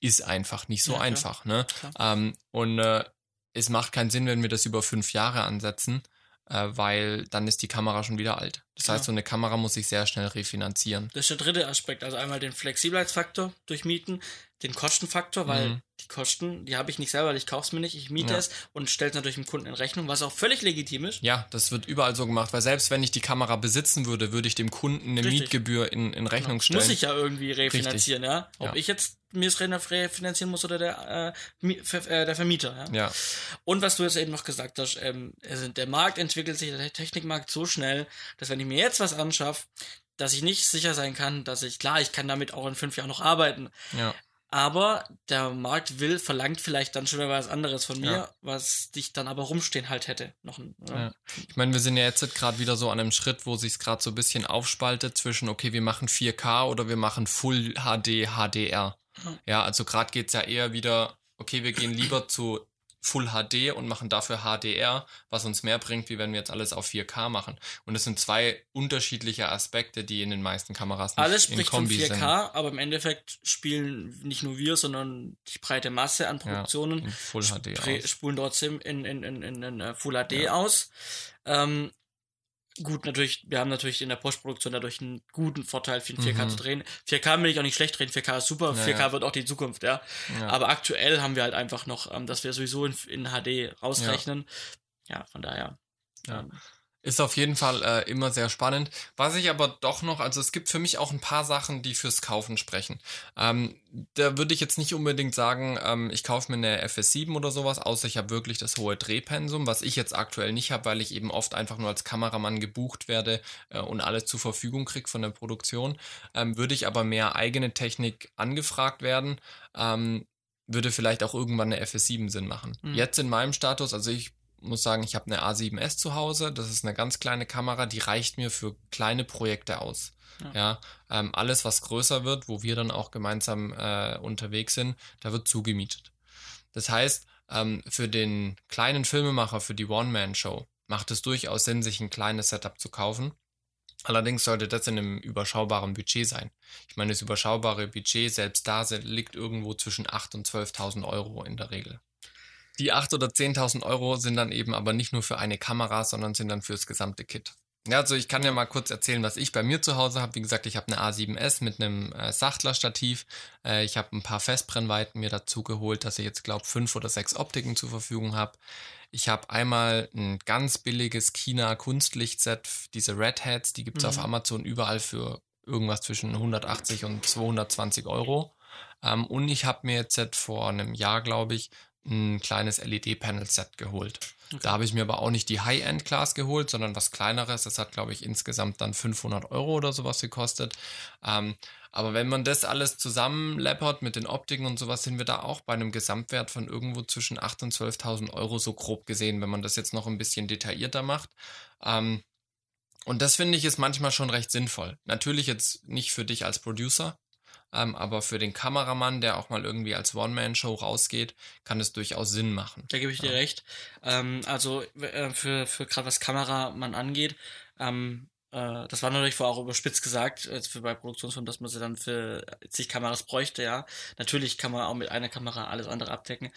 ist einfach nicht so ja, einfach. Ne? Ähm, und äh, es macht keinen Sinn, wenn wir das über fünf Jahre ansetzen äh, weil dann ist die Kamera schon wieder alt. Das ja. heißt, so eine Kamera muss sich sehr schnell refinanzieren. Das ist der dritte Aspekt. Also einmal den Flexibelheitsfaktor durch Mieten, den Kostenfaktor, weil mhm. Die Kosten, die habe ich nicht selber, ich kaufe es mir nicht, ich miete ja. es und stelle es natürlich dem Kunden in Rechnung, was auch völlig legitim ist. Ja, das wird überall so gemacht, weil selbst wenn ich die Kamera besitzen würde, würde ich dem Kunden eine Richtig. Mietgebühr in, in Rechnung genau. stellen. Muss ich ja irgendwie refinanzieren, Richtig. ja. Ob ja. ich jetzt mir das refinanzieren muss oder der, äh, äh, der Vermieter. Ja? ja. Und was du jetzt eben noch gesagt hast, ähm, also der Markt entwickelt sich, der Technikmarkt so schnell, dass wenn ich mir jetzt was anschaffe, dass ich nicht sicher sein kann, dass ich, klar, ich kann damit auch in fünf Jahren noch arbeiten. Ja. Aber der Markt will, verlangt vielleicht dann schon was anderes von mir, ja. was dich dann aber rumstehen halt hätte. Noch ein, ja. Ich meine, wir sind ja jetzt gerade wieder so an einem Schritt, wo sich gerade so ein bisschen aufspaltet zwischen, okay, wir machen 4K oder wir machen Full HD HDR. Ja, also gerade geht es ja eher wieder, okay, wir gehen lieber zu Full HD und machen dafür HDR, was uns mehr bringt, wie wenn wir jetzt alles auf 4K machen. Und das sind zwei unterschiedliche Aspekte, die in den meisten Kameras nicht Alles spricht von 4K, sind. aber im Endeffekt spielen nicht nur wir, sondern die breite Masse an Produktionen ja, Full HD aus. spulen trotzdem in, in, in, in, in äh, Full HD ja. aus. Ähm, gut, natürlich, wir haben natürlich in der Postproduktion dadurch einen guten Vorteil, viel 4K mhm. zu drehen. 4K will ich auch nicht schlecht drehen, 4K ist super, ja, 4K ja. wird auch die Zukunft, ja. ja. Aber aktuell haben wir halt einfach noch, ähm, dass wir sowieso in, in HD rausrechnen. Ja, von daher. Ja. Ist auf jeden Fall äh, immer sehr spannend. Was ich aber doch noch, also es gibt für mich auch ein paar Sachen, die fürs Kaufen sprechen. Ähm, da würde ich jetzt nicht unbedingt sagen, ähm, ich kaufe mir eine FS7 oder sowas, außer ich habe wirklich das hohe Drehpensum, was ich jetzt aktuell nicht habe, weil ich eben oft einfach nur als Kameramann gebucht werde äh, und alles zur Verfügung kriege von der Produktion. Ähm, würde ich aber mehr eigene Technik angefragt werden, ähm, würde vielleicht auch irgendwann eine FS7 Sinn machen. Mhm. Jetzt in meinem Status, also ich muss sagen, ich habe eine A7S zu Hause. Das ist eine ganz kleine Kamera, die reicht mir für kleine Projekte aus. Ja, ja ähm, alles, was größer wird, wo wir dann auch gemeinsam äh, unterwegs sind, da wird zugemietet. Das heißt, ähm, für den kleinen Filmemacher, für die One-Man-Show, macht es durchaus Sinn, sich ein kleines Setup zu kaufen. Allerdings sollte das in einem überschaubaren Budget sein. Ich meine, das überschaubare Budget selbst da liegt irgendwo zwischen 8.000 und 12.000 Euro in der Regel. Die 8.000 oder 10.000 Euro sind dann eben aber nicht nur für eine Kamera, sondern sind dann fürs gesamte Kit. Ja, also ich kann ja mal kurz erzählen, was ich bei mir zu Hause habe. Wie gesagt, ich habe eine A7S mit einem äh, Sachtler-Stativ. Äh, ich habe ein paar Festbrennweiten mir dazu geholt, dass ich jetzt glaube fünf oder sechs Optiken zur Verfügung habe. Ich habe einmal ein ganz billiges China Kunstlichtset, diese Red Hats, die gibt's mhm. auf Amazon überall für irgendwas zwischen 180 und 220 Euro. Ähm, und ich habe mir jetzt vor einem Jahr, glaube ich, ein kleines LED-Panel-Set geholt. Okay. Da habe ich mir aber auch nicht die High-End-Class geholt, sondern was kleineres. Das hat, glaube ich, insgesamt dann 500 Euro oder sowas gekostet. Ähm, aber wenn man das alles zusammenleppert mit den Optiken und sowas, sind wir da auch bei einem Gesamtwert von irgendwo zwischen 8.000 und 12.000 Euro so grob gesehen, wenn man das jetzt noch ein bisschen detaillierter macht. Ähm, und das finde ich ist manchmal schon recht sinnvoll. Natürlich jetzt nicht für dich als Producer, ähm, aber für den Kameramann, der auch mal irgendwie als One-Man-Show rausgeht, kann es durchaus Sinn machen. Da gebe ich dir recht. Ähm, also äh, für, für gerade was Kameramann angeht, ähm, äh, das war natürlich vorher auch überspitzt gesagt, äh, für bei Produktionsfilmen, dass man sie dann für zig Kameras bräuchte, ja. Natürlich kann man auch mit einer Kamera alles andere abdecken.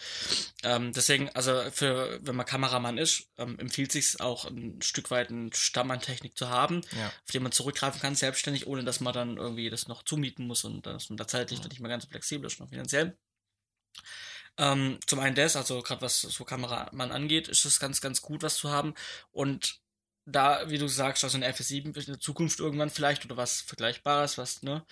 Ähm, deswegen, also für, wenn man Kameramann ist, ähm, empfiehlt sich auch ein Stück weit einen Stamm an Technik zu haben, ja. auf den man zurückgreifen kann, selbstständig, ohne dass man dann irgendwie das noch zumieten muss und dass man da zeitlich ja. nicht mehr ganz flexibel ist, noch finanziell. Ähm, zum einen das, also gerade was so Kameramann angeht, ist es ganz, ganz gut, was zu haben. Und da, wie du sagst, also eine FS7 in der Zukunft irgendwann vielleicht oder was Vergleichbares, was, ne?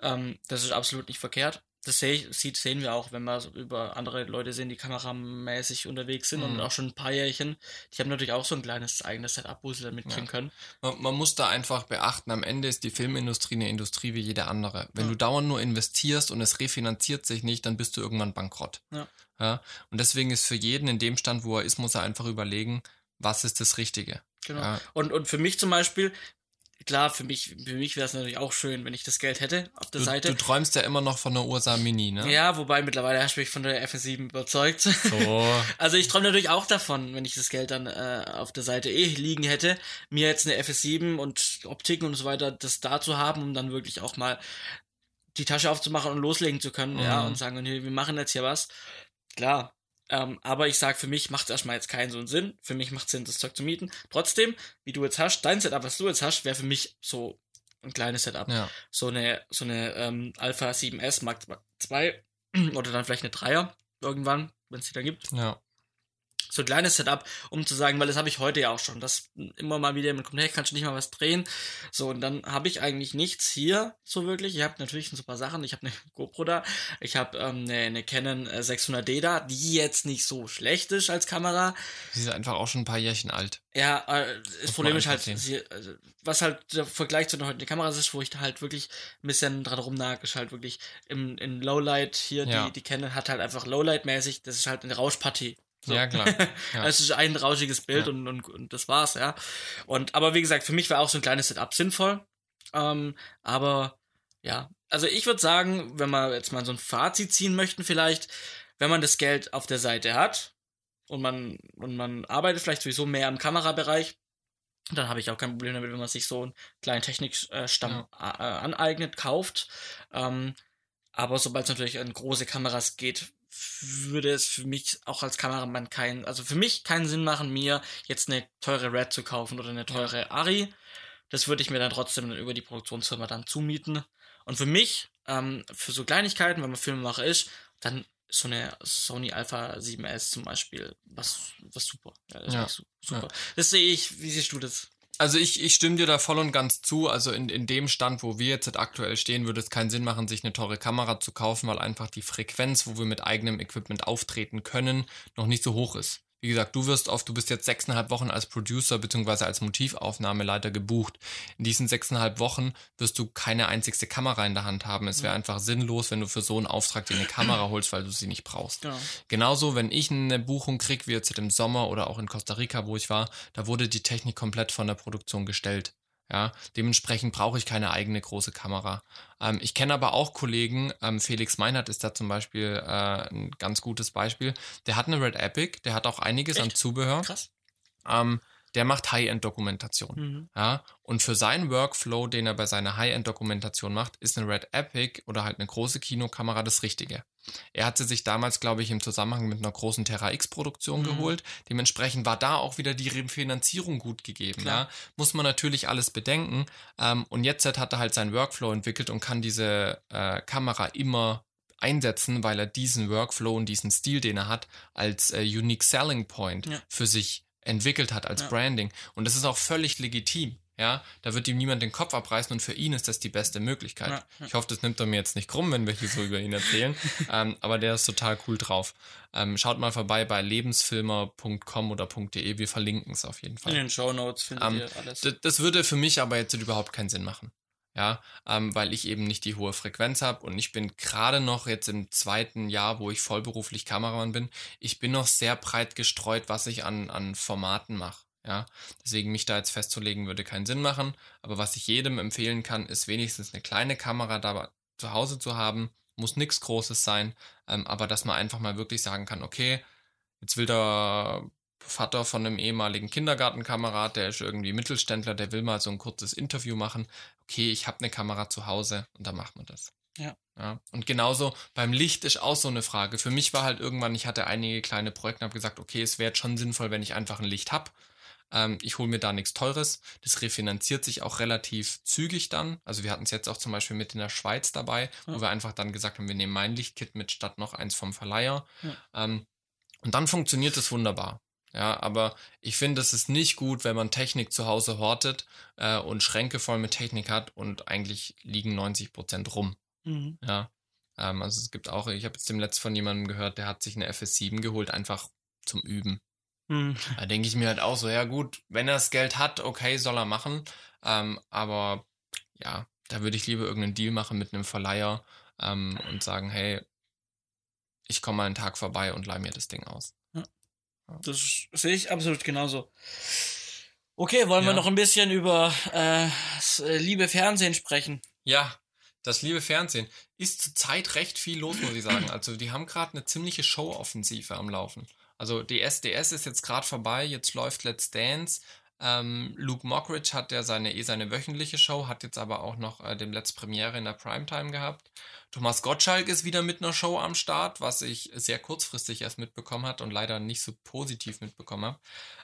Ähm, das ist absolut nicht verkehrt. das seh, sieht, sehen wir auch, wenn wir über andere Leute sehen, die kameramäßig unterwegs sind mhm. und auch schon ein paar Jährchen. Die haben natürlich auch so ein kleines eigenes Setup, wo sie dann mitkriegen ja. können. Man, man, muss da einfach beachten, am Ende ist die Filmindustrie eine Industrie wie jede andere. Wenn ja. du dauernd nur investierst und es refinanziert sich nicht, dann bist du irgendwann bankrott. Ja. ja. Und deswegen ist für jeden in dem Stand, wo er ist, muss er einfach überlegen, was ist das Richtige. Genau. Ja. Und, und für mich zum Beispiel, klar, für mich, für mich wäre es natürlich auch schön, wenn ich das Geld hätte auf der du, Seite. Du träumst ja immer noch von der Ursa Mini, ne? Ja, wobei mittlerweile hast du mich von der FS7 überzeugt. So. Also ich träume natürlich auch davon, wenn ich das Geld dann äh, auf der Seite eh liegen hätte, mir jetzt eine FS7 und Optiken und so weiter, das da zu haben, um dann wirklich auch mal die Tasche aufzumachen und loslegen zu können, mhm. ja, und sagen, wir machen jetzt hier was. Klar, ähm, aber ich sage, für mich macht es erstmal jetzt keinen so einen Sinn. Für mich macht es Sinn, das Zeug zu mieten. Trotzdem, wie du jetzt hast, dein Setup, was du jetzt hast, wäre für mich so ein kleines Setup. Ja. So eine, so eine ähm, Alpha 7S Mark II oder dann vielleicht eine Dreier irgendwann, wenn es die dann gibt. Ja so ein kleines Setup, um zu sagen, weil das habe ich heute ja auch schon, dass immer mal wieder jemand kommt, hey, kannst du nicht mal was drehen? So, und dann habe ich eigentlich nichts hier so wirklich. Ich habe natürlich ein super Sachen. Ich habe eine GoPro da, ich habe ähm, eine, eine Canon 600D äh, da, die jetzt nicht so schlecht ist als Kamera. Sie ist einfach auch schon ein paar Jährchen alt. Ja, äh, das Problem ist halt, sie, also, was halt der Vergleich zu einer heutigen Kamera ist, wo ich da halt wirklich ein bisschen dran rumnag, ist halt wirklich im, in Lowlight hier, ja. die, die Canon hat halt einfach Lowlight-mäßig, das ist halt eine Rauschpartie. So. Ja, klar. Ja. es ist ein rauschiges Bild ja. und, und, und das war's, ja. Und, aber wie gesagt, für mich war auch so ein kleines Setup sinnvoll. Ähm, aber ja, also ich würde sagen, wenn wir jetzt mal so ein Fazit ziehen möchten, vielleicht, wenn man das Geld auf der Seite hat und man, und man arbeitet vielleicht sowieso mehr im Kamerabereich, dann habe ich auch kein Problem damit, wenn man sich so einen kleinen Technikstamm ja. Äh, aneignet, kauft. Ähm, aber sobald es natürlich an große Kameras geht, würde es für mich auch als Kameramann keinen, also für mich keinen Sinn machen, mir jetzt eine teure Red zu kaufen oder eine teure. Ari. Das würde ich mir dann trotzdem über die Produktionsfirma dann zumieten. Und für mich, ähm, für so Kleinigkeiten, wenn man Filmemacher ist, dann so eine Sony Alpha 7S zum Beispiel, was, was super. Ja, das ja. super. Ja. Das sehe ich, wie siehst du das? Also ich, ich stimme dir da voll und ganz zu. Also in, in dem Stand, wo wir jetzt aktuell stehen, würde es keinen Sinn machen, sich eine teure Kamera zu kaufen, weil einfach die Frequenz, wo wir mit eigenem Equipment auftreten können, noch nicht so hoch ist. Wie gesagt, du wirst oft, du bist jetzt sechseinhalb Wochen als Producer bzw. als Motivaufnahmeleiter gebucht. In diesen sechseinhalb Wochen wirst du keine einzigste Kamera in der Hand haben. Es wäre einfach sinnlos, wenn du für so einen Auftrag dir eine Kamera holst, weil du sie nicht brauchst. Genau. Genauso, wenn ich eine Buchung krieg, wie jetzt im Sommer oder auch in Costa Rica, wo ich war, da wurde die Technik komplett von der Produktion gestellt. Ja, dementsprechend brauche ich keine eigene große Kamera. Ähm, ich kenne aber auch Kollegen, ähm, Felix Meinert ist da zum Beispiel äh, ein ganz gutes Beispiel. Der hat eine Red Epic, der hat auch einiges Echt? an Zubehör. Krass. Ähm, der macht High-End-Dokumentation. Mhm. Ja, und für seinen Workflow, den er bei seiner High-End-Dokumentation macht, ist eine Red Epic oder halt eine große Kinokamera das Richtige. Er hat sie sich damals, glaube ich, im Zusammenhang mit einer großen Terra X-Produktion mhm. geholt. Dementsprechend war da auch wieder die Refinanzierung gut gegeben. Ja? Muss man natürlich alles bedenken. Ähm, und jetzt hat er halt seinen Workflow entwickelt und kann diese äh, Kamera immer einsetzen, weil er diesen Workflow und diesen Stil, den er hat, als äh, Unique Selling Point ja. für sich entwickelt hat als ja. Branding. Und das ist auch völlig legitim. Ja, da wird ihm niemand den Kopf abreißen und für ihn ist das die beste Möglichkeit. Ja, ja. Ich hoffe, das nimmt er mir jetzt nicht krumm, wenn wir hier so über ihn erzählen. ähm, aber der ist total cool drauf. Ähm, schaut mal vorbei bei lebensfilmer.com oder .de. Wir verlinken es auf jeden Fall. In den Show Notes findet ähm, ihr alles. Das würde für mich aber jetzt überhaupt keinen Sinn machen. Ja, ähm, weil ich eben nicht die hohe Frequenz habe und ich bin gerade noch jetzt im zweiten Jahr, wo ich vollberuflich Kameramann bin, ich bin noch sehr breit gestreut, was ich an, an Formaten mache. Ja, deswegen mich da jetzt festzulegen würde keinen Sinn machen. Aber was ich jedem empfehlen kann, ist wenigstens eine kleine Kamera da zu Hause zu haben. Muss nichts Großes sein, ähm, aber dass man einfach mal wirklich sagen kann, okay, jetzt will der Vater von einem ehemaligen Kindergartenkamerad, der ist irgendwie Mittelständler, der will mal so ein kurzes Interview machen. Okay, ich habe eine Kamera zu Hause und da macht man das. Ja. ja. Und genauso beim Licht ist auch so eine Frage. Für mich war halt irgendwann, ich hatte einige kleine Projekte und habe gesagt, okay, es wäre schon sinnvoll, wenn ich einfach ein Licht habe. Ähm, ich hole mir da nichts Teures. Das refinanziert sich auch relativ zügig dann. Also wir hatten es jetzt auch zum Beispiel mit in der Schweiz dabei, ja. wo wir einfach dann gesagt haben, wir nehmen mein Lichtkit mit statt noch eins vom Verleiher. Ja. Ähm, und dann funktioniert es wunderbar. Ja, aber ich finde, es ist nicht gut, wenn man Technik zu Hause hortet äh, und Schränke voll mit Technik hat und eigentlich liegen 90 Prozent rum. Mhm. Ja. Ähm, also es gibt auch, ich habe jetzt dem letzten von jemandem gehört, der hat sich eine FS7 geholt, einfach zum Üben. Hm. Da denke ich mir halt auch so, ja gut, wenn er das Geld hat, okay, soll er machen. Ähm, aber ja, da würde ich lieber irgendeinen Deal machen mit einem Verleiher ähm, und sagen, hey, ich komme mal einen Tag vorbei und leih mir das Ding aus. Das sehe ich absolut genauso. Okay, wollen wir Ja. noch ein bisschen über äh, das liebe Fernsehen sprechen? Ja, das liebe Fernsehen ist zurzeit recht viel los, muss ich sagen. Also die haben gerade eine ziemliche Show-Offensive am Laufen. Also die SDS ist jetzt gerade vorbei, jetzt läuft Let's Dance. Ähm, Luke Mockridge hat ja seine eh seine wöchentliche Show, hat jetzt aber auch noch äh, dem Let's Premiere in der Primetime gehabt. Thomas Gottschalk ist wieder mit einer Show am Start, was ich sehr kurzfristig erst mitbekommen hat und leider nicht so positiv mitbekommen habe.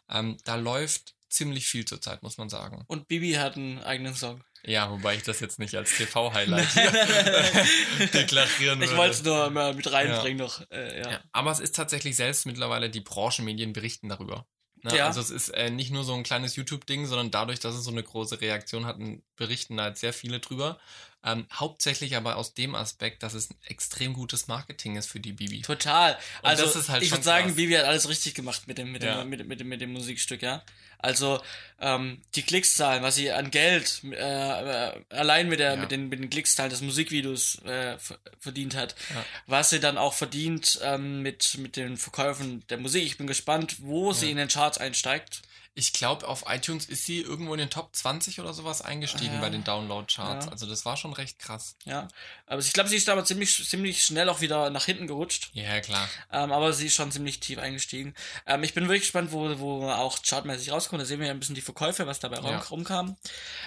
Ähm, da läuft ziemlich viel zurzeit, muss man sagen. Und Bibi hat einen eigenen Song. Ja, wobei ich das jetzt nicht als TV-Highlight deklarieren Ich würde. wollte es nur mal mit reinbringen noch. Äh, ja. Ja, aber es ist tatsächlich selbst mittlerweile, die Branchenmedien berichten darüber. Ne? Ja. Also es ist äh, nicht nur so ein kleines YouTube-Ding, sondern dadurch, dass es so eine große Reaktion hat, berichten da jetzt sehr viele drüber. Ähm, hauptsächlich aber aus dem Aspekt, dass es ein extrem gutes Marketing ist für die Bibi. Total. Also das ist halt ich würde sagen. Bibi hat alles richtig gemacht mit dem, mit dem, Ja. mit, dem- mit, dem, mit dem Musikstück, ja. Also ähm, die Klickszahlen, was sie an Geld äh, äh, allein mit der Ja. mit den mit den Klickszahlen des Musikvideos äh, ver- verdient hat, Ja. was sie dann auch verdient ähm, mit mit den Verkäufen der Musik. Ich bin gespannt, wo sie in den Charts einsteigt. Ich glaube, auf iTunes ist sie irgendwo in den Top 20 oder sowas eingestiegen Ja. bei den Download-Charts. Ja. Also das war schon recht krass. Ja, aber ich glaube, sie ist aber ziemlich ziemlich schnell auch wieder nach hinten gerutscht. Ja, klar. Ähm, aber sie ist schon ziemlich tief eingestiegen. Ähm, ich bin wirklich gespannt, wo, wo auch chartmäßig rauskommt. Da sehen wir ja ein bisschen die Verkäufe, was dabei Ja. rumkam.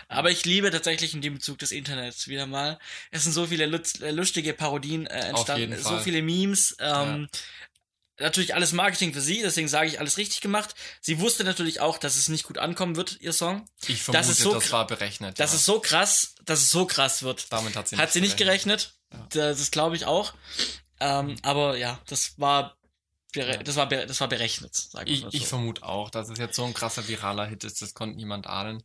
Aber ich liebe tatsächlich in dem Bezug des Internets wieder mal. Es sind so viele äh, lustige Parodien äh, entstanden, so viele Memes. Ähm, Natürlich alles Marketing für sie, deswegen sage ich alles richtig gemacht. Sie wusste natürlich auch, dass es nicht gut ankommen wird, ihr Song. Ich vermute, Das so das war berechnet. Das ja. ist so krass, dass es so krass wird. Damit hat sie Hat sie nicht gerechnet. Ja. Das, glaube ich auch. Ähm, aber ja, das war, das war, das war berechnet, sag ich Ich, mal ich so. vermute auch, dass es jetzt so ein krasser viraler Hit ist, das konnte niemand ahnen.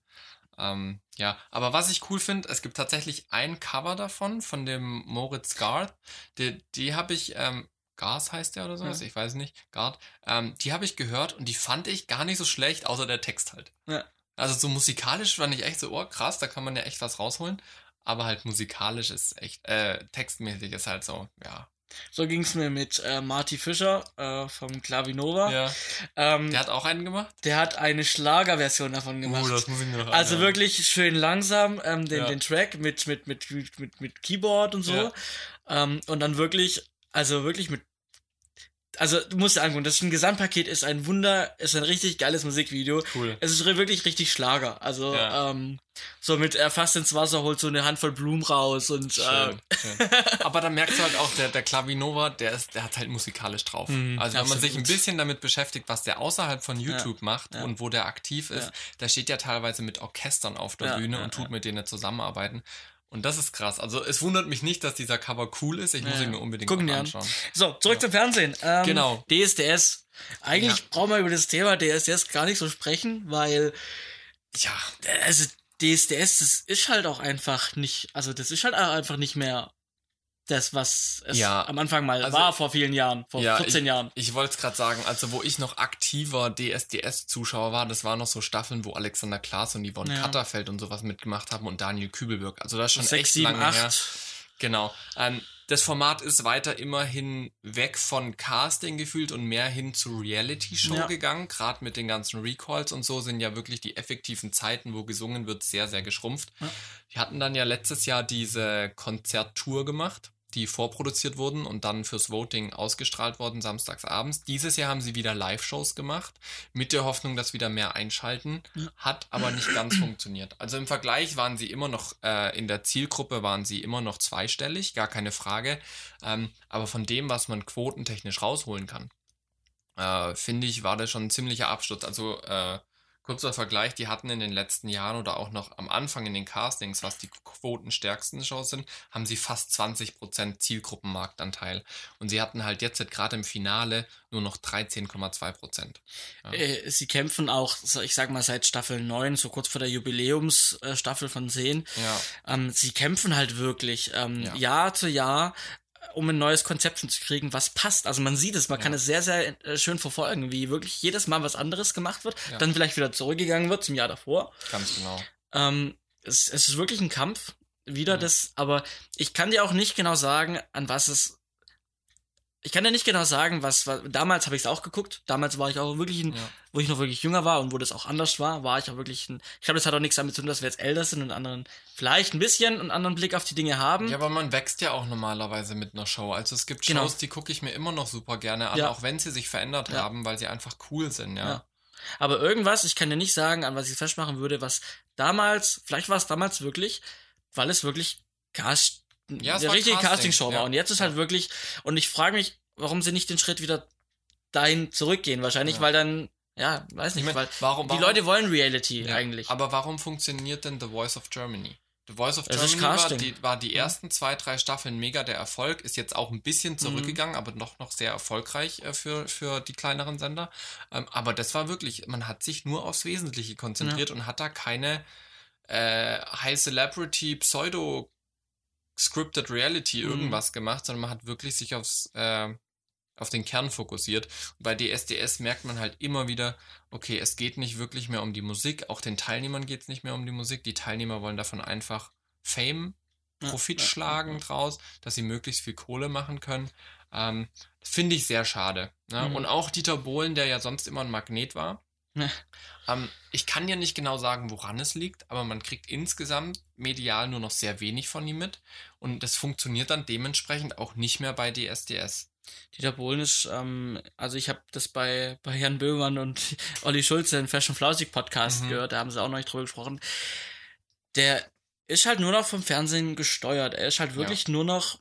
Ähm, ja, aber was ich cool finde, es gibt tatsächlich ein Cover davon, von dem Moritz Gard. Die, die habe ich, ähm, Gas heißt der oder so, Ja. ich weiß nicht, Gard. Ähm, die habe ich gehört und die fand ich gar nicht so schlecht, außer der Text halt. Ja. Also so musikalisch fand ich echt so, oh krass, da kann man ja echt was rausholen. Aber halt musikalisch ist echt, äh, textmäßig ist halt so, ja. So ging's mir mit äh, Marty Fischer äh, vom Clavinova. ja. Ähm, Der hat auch einen gemacht? der hat eine Schlagerversion davon gemacht. Uh, das muss ich mir noch also anhören. wirklich schön langsam ähm, den, Ja. den Track mit, mit, mit, mit, mit, mit Keyboard und so. Ja. Ähm, und dann wirklich, also wirklich mit. Also du musst dir angucken, das ist ein Gesamtpaket, ist ein Wunder, ist ein richtig geiles Musikvideo. Cool. Es ist wirklich richtig Schlager. Also, Ja. ähm, so mit er fasst ins Wasser, holt so eine Handvoll Blumen raus und äh, Schön, schön. Aber da merkst du halt auch, der, der Klavinova, der, ist, der hat halt musikalisch drauf. Mhm, also wenn man sich ein absolut. bisschen damit beschäftigt, was der außerhalb von YouTube macht ja. und wo der aktiv ist, Ja. der steht ja teilweise mit Orchestern auf der Ja, Bühne ja, und tut ja. mit denen zusammenarbeiten. Und das ist krass. Also es wundert mich nicht, dass dieser Cover cool ist. Ich muss Ja, ihn mir unbedingt gucken wir an. anschauen. So, zurück zum Fernsehen. Ähm, Genau. DSDS. Eigentlich Ja. brauchen wir über das Thema DSDS gar nicht so sprechen, weil, Ja, also DSDS, das ist halt auch einfach nicht, also das ist halt auch einfach nicht mehr das, was es Ja, am Anfang mal also- war, vor vielen Jahren, vor Ja, 14 Jahren. Ich wollte es gerade sagen, also wo ich noch aktiver DSDS-Zuschauer war, das waren noch so Staffeln, wo Alexander Klaas und Yvonne Ja. Katterfeld und sowas mitgemacht haben und Daniel Kübelberg. Also das ist schon 6, echt 7, lange her. 8. Genau. Ähm, das Format ist weiter immerhin weg von Casting gefühlt und mehr hin zu Reality-Show Ja. gegangen. Gerade mit den ganzen Recalls und so sind ja wirklich die effektiven Zeiten, wo gesungen wird, sehr, sehr geschrumpft. Ja. Die hatten dann ja letztes Jahr diese Konzerttour gemacht, die vorproduziert wurden und dann fürs Voting ausgestrahlt worden, samstags abends. Dieses Jahr haben sie wieder Live-Shows gemacht, mit der Hoffnung, dass wieder mehr einschalten. Hat aber nicht ganz funktioniert. Also im Vergleich waren sie immer noch, äh, in der Zielgruppe waren sie immer noch zweistellig, gar keine Frage. Ähm, aber von dem, was man quotentechnisch rausholen kann, äh, finde ich, war das schon ein ziemlicher Absturz. Also äh, kurzer Vergleich, die hatten in den letzten Jahren oder auch noch am Anfang in den Castings, was die quotenstärksten Shows sind, haben sie fast 20% Zielgruppenmarktanteil. Und sie hatten halt jetzt gerade im Finale nur noch 13,2%. Ja. Äh, Sie kämpfen auch, ich sag mal, seit Staffel 9, so kurz vor der Jubiläumsstaffel von 10. Ja, Ähm, sie kämpfen halt wirklich ähm, Ja. Jahr zu Jahr um ein neues Konzept zu kriegen, was passt. Also man sieht es, man ja. kann es sehr, sehr äh, schön verfolgen, wie wirklich jedes Mal was anderes gemacht wird, ja. dann vielleicht wieder zurückgegangen wird zum Jahr davor. Ganz genau. Ähm, es, es ist wirklich ein Kampf, wieder ja. das, aber ich kann dir auch nicht genau sagen, an was es ich kann ja nicht genau sagen, was, was damals habe ich es auch geguckt. Damals war ich auch wirklich, ein, ja. wo ich noch wirklich jünger war und wo das auch anders war, war ich auch wirklich ein, ich glaube, das hat auch nichts damit zu tun, dass wir jetzt älter sind und anderen vielleicht ein bisschen einen anderen Blick auf die Dinge haben. Ja, aber man wächst ja auch normalerweise mit einer Show. Also es gibt genau. Shows, die gucke ich mir immer noch super gerne an, ja. auch wenn sie sich verändert ja. haben, weil sie einfach cool sind, ja. Aber irgendwas, ich kann dir nicht sagen, an was ich festmachen würde, was damals, vielleicht war es damals wirklich, weil es wirklich Cast ja, eine richtige Casting, Castingshow war. Und jetzt ist halt wirklich, und ich frage mich, warum sie nicht den Schritt wieder dahin zurückgehen. Wahrscheinlich, ja. weil dann, ja, weiß nicht, ich mein, weil warum, die Leute wollen Reality ja, eigentlich. Aber warum funktioniert denn The Voice of Germany? The Voice of Germany war die, war die ersten zwei, drei Staffeln mega der Erfolg, ist jetzt auch ein bisschen mhm. zurückgegangen, mhm. aber noch, noch sehr erfolgreich äh, für, für die kleineren Sender. Ähm, aber das war wirklich, man hat sich nur aufs Wesentliche konzentriert ja. und hat da keine äh, High Celebrity Pseudo Scripted Reality mhm. irgendwas gemacht, sondern man hat wirklich sich aufs, äh, auf den Kern fokussiert. Und bei DSDS merkt man halt immer wieder, okay, es geht nicht wirklich mehr um die Musik, auch den Teilnehmern geht es nicht mehr um die Musik. Die Teilnehmer wollen davon einfach Fame, Profit ja, schlagen ja, ja, draus, dass sie möglichst viel Kohle machen können. Ähm, Finde ich sehr schade. Ne? Mhm. Und auch Dieter Bohlen, der ja sonst immer ein Magnet war, ähm, ich kann ja nicht genau sagen, woran es liegt, aber man kriegt insgesamt medial nur noch sehr wenig von ihm mit und das funktioniert dann dementsprechend auch nicht mehr bei DSDS. Dieter Bohlen ist, ähm, also ich habe das bei, bei Jan Böhmann und Olli Schulze in Fashion Flausig Podcast mhm. gehört, da haben sie auch noch nicht drüber gesprochen. Der ist halt nur noch vom Fernsehen gesteuert. Er ist halt wirklich ja. nur noch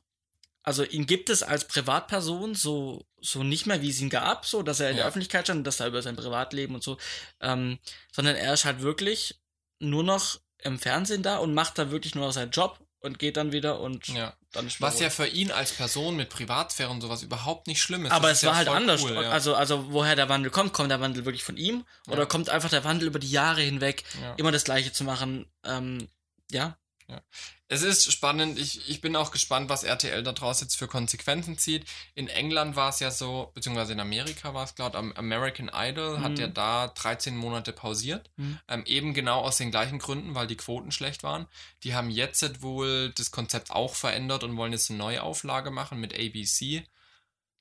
also ihn gibt es als Privatperson so, so nicht mehr, wie es ihn gab, so, dass er in ja. der Öffentlichkeit stand und dass er über sein Privatleben und so, ähm, sondern er ist halt wirklich nur noch im Fernsehen da und macht da wirklich nur noch seinen Job und geht dann wieder und ja. dann ist Was ja für ihn als Person mit Privatsphäre und sowas überhaupt nicht schlimm ist. Aber es war ja halt anders. Cool, ja. Also, also woher der Wandel kommt, kommt der Wandel wirklich von ihm oder kommt einfach der Wandel über die Jahre hinweg, immer das Gleiche zu machen? Ähm, ja. Ja. Es ist spannend. Ich, ich bin auch gespannt, was RTL daraus jetzt für Konsequenzen zieht. In England war es ja so, beziehungsweise in Amerika war es, glaube ich, American Idol mhm. hat ja da 13 Monate pausiert. Mhm. Ähm, eben genau aus den gleichen Gründen, weil die Quoten schlecht waren. Die haben jetzt wohl das Konzept auch verändert und wollen jetzt eine Neuauflage machen mit ABC.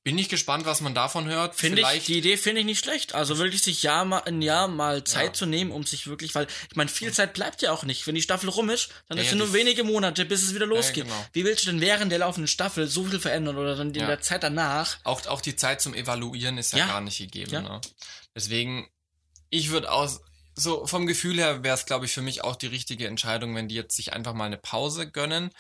Bin ich gespannt, was man davon hört. Finde ich, die Idee finde ich nicht schlecht. Also wirklich sich Jahr mal, ein Jahr mal Zeit ja. zu nehmen, um sich wirklich, weil ich meine, viel Zeit bleibt ja auch nicht. Wenn die Staffel rum ist, dann ja, ist ja nur wenige Monate, bis es wieder losgeht. Genau. Wie willst du denn während der laufenden Staffel so viel verändern oder dann in der Zeit danach? Auch, auch die Zeit zum Evaluieren ist ja, gar nicht gegeben. Ne? Deswegen, ich würde aus, so vom Gefühl her wäre es, glaube ich, für mich auch die richtige Entscheidung, wenn die jetzt sich einfach mal eine Pause gönnen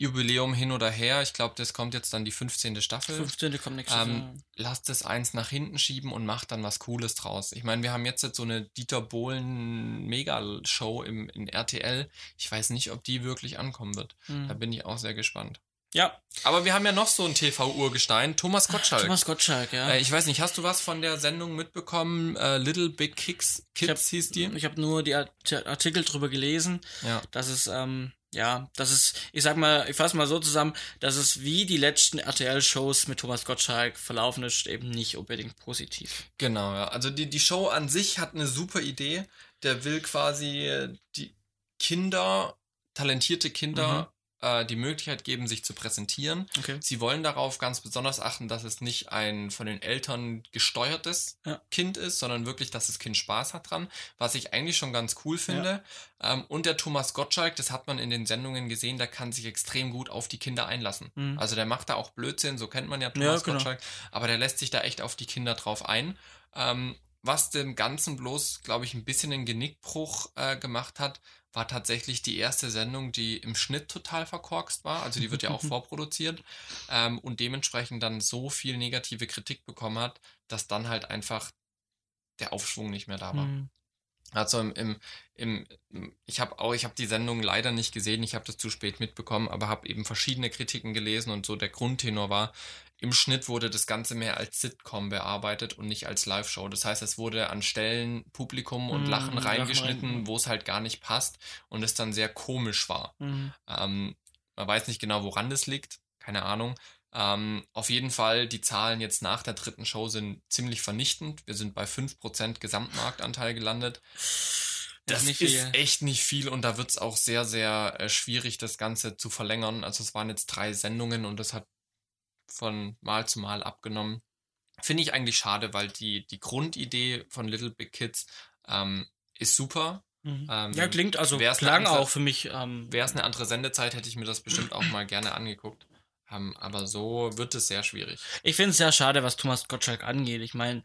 Jubiläum hin oder her. Ich glaube, das kommt jetzt dann die 15. Staffel. 15. kommt nächstes ähm, Jahr. Lasst es eins nach hinten schieben und macht dann was Cooles draus. Ich meine, wir haben jetzt, jetzt so eine Dieter Bohlen Mega-Show im, in RTL. Ich weiß nicht, ob die wirklich ankommen wird. Mhm. Da bin ich auch sehr gespannt. Ja. Aber wir haben ja noch so ein TV-Urgestein, Thomas Gottschalk. Thomas Gottschalk, ja. Äh, ich weiß nicht, hast du was von der Sendung mitbekommen? Äh, Little Big Kicks, Kids hab, hieß die? Ich habe nur die Artikel drüber gelesen, ja. dass es ähm, ja, das ist, ich sag mal, ich fasse mal so zusammen, dass es wie die letzten RTL-Shows mit Thomas Gottschalk verlaufen ist, eben nicht unbedingt positiv. Genau, ja. Also die, die Show an sich hat eine super Idee. Der will quasi die Kinder, talentierte Kinder, mhm äh, die Möglichkeit geben, sich zu präsentieren. Okay. Sie wollen darauf ganz besonders achten, dass es nicht ein von den Eltern gesteuertes ja. Kind ist, sondern wirklich, dass das Kind Spaß hat dran, was ich eigentlich schon ganz cool finde. Ja. Ähm, und der Thomas Gottschalk, das hat man in den Sendungen gesehen, der kann sich extrem gut auf die Kinder einlassen. Mhm. Also der macht da auch Blödsinn, so kennt man ja Thomas ja, genau. Gottschalk, aber der lässt sich da echt auf die Kinder drauf ein. Ähm, was dem Ganzen bloß, glaube ich, ein bisschen einen Genickbruch äh, gemacht hat, war tatsächlich die erste Sendung, die im Schnitt total verkorkst war. Also die wird ja auch vorproduziert ähm, und dementsprechend dann so viel negative Kritik bekommen hat, dass dann halt einfach der Aufschwung nicht mehr da war. Mhm. Also im, im, im ich habe auch, ich habe die Sendung leider nicht gesehen, ich habe das zu spät mitbekommen, aber habe eben verschiedene Kritiken gelesen und so der Grundtenor war, im Schnitt wurde das Ganze mehr als Sitcom bearbeitet und nicht als Live-Show. Das heißt, es wurde an Stellen Publikum und mm, Lachen reingeschnitten, rein. wo es halt gar nicht passt und es dann sehr komisch war. Mm. Ähm, man weiß nicht genau, woran das liegt. keine Ahnung. Ähm, auf jeden Fall, die Zahlen jetzt nach der dritten Show sind ziemlich vernichtend. Wir sind bei 5% Gesamtmarktanteil gelandet. Das ist, ist echt nicht viel und da wird es auch sehr, sehr äh, schwierig, das Ganze zu verlängern. Also es waren jetzt drei Sendungen und das hat von Mal zu Mal abgenommen. Finde ich eigentlich schade, weil die, die Grundidee von Little Big Kids ähm, ist super. Mhm. Ähm, ja, klingt also klang andere, auch für mich. Ähm, Wäre es eine andere Sendezeit, hätte ich mir das bestimmt auch mal gerne angeguckt. Ähm, aber so wird es sehr schwierig. Ich finde es sehr schade, was Thomas Gottschalk angeht. Ich meine,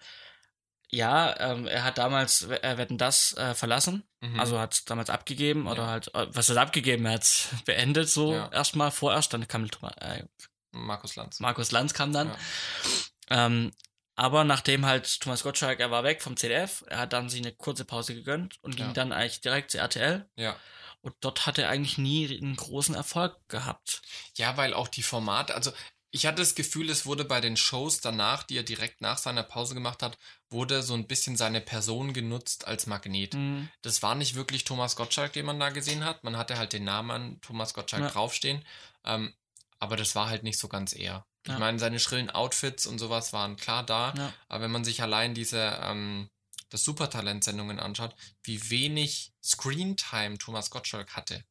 ja, ähm, er hat damals äh, Wetten das äh, verlassen, mhm. also hat es damals abgegeben oder halt, äh, was ist abgegeben? Er hat es beendet so ja. erstmal, vorerst, dann kam äh, Markus Lanz. Markus Lanz kam dann. Ja. Ähm, aber nachdem halt Thomas Gottschalk, er war weg vom CDF, er hat dann sich eine kurze Pause gegönnt und ging ja. dann eigentlich direkt zu RTL. Ja. Und dort hat er eigentlich nie einen großen Erfolg gehabt. Ja, weil auch die Formate, also ich hatte das Gefühl, es wurde bei den Shows danach, die er direkt nach seiner Pause gemacht hat, wurde so ein bisschen seine Person genutzt als Magnet. Mhm. Das war nicht wirklich Thomas Gottschalk, den man da gesehen hat. Man hatte halt den Namen an Thomas Gottschalk ja. draufstehen. Ähm, aber das war halt nicht so ganz er. Ja. Ich meine, seine schrillen Outfits und sowas waren klar da. Ja. Aber wenn man sich allein diese ähm, das Supertalent-Sendungen anschaut, wie wenig Screentime Thomas Gottschalk hatte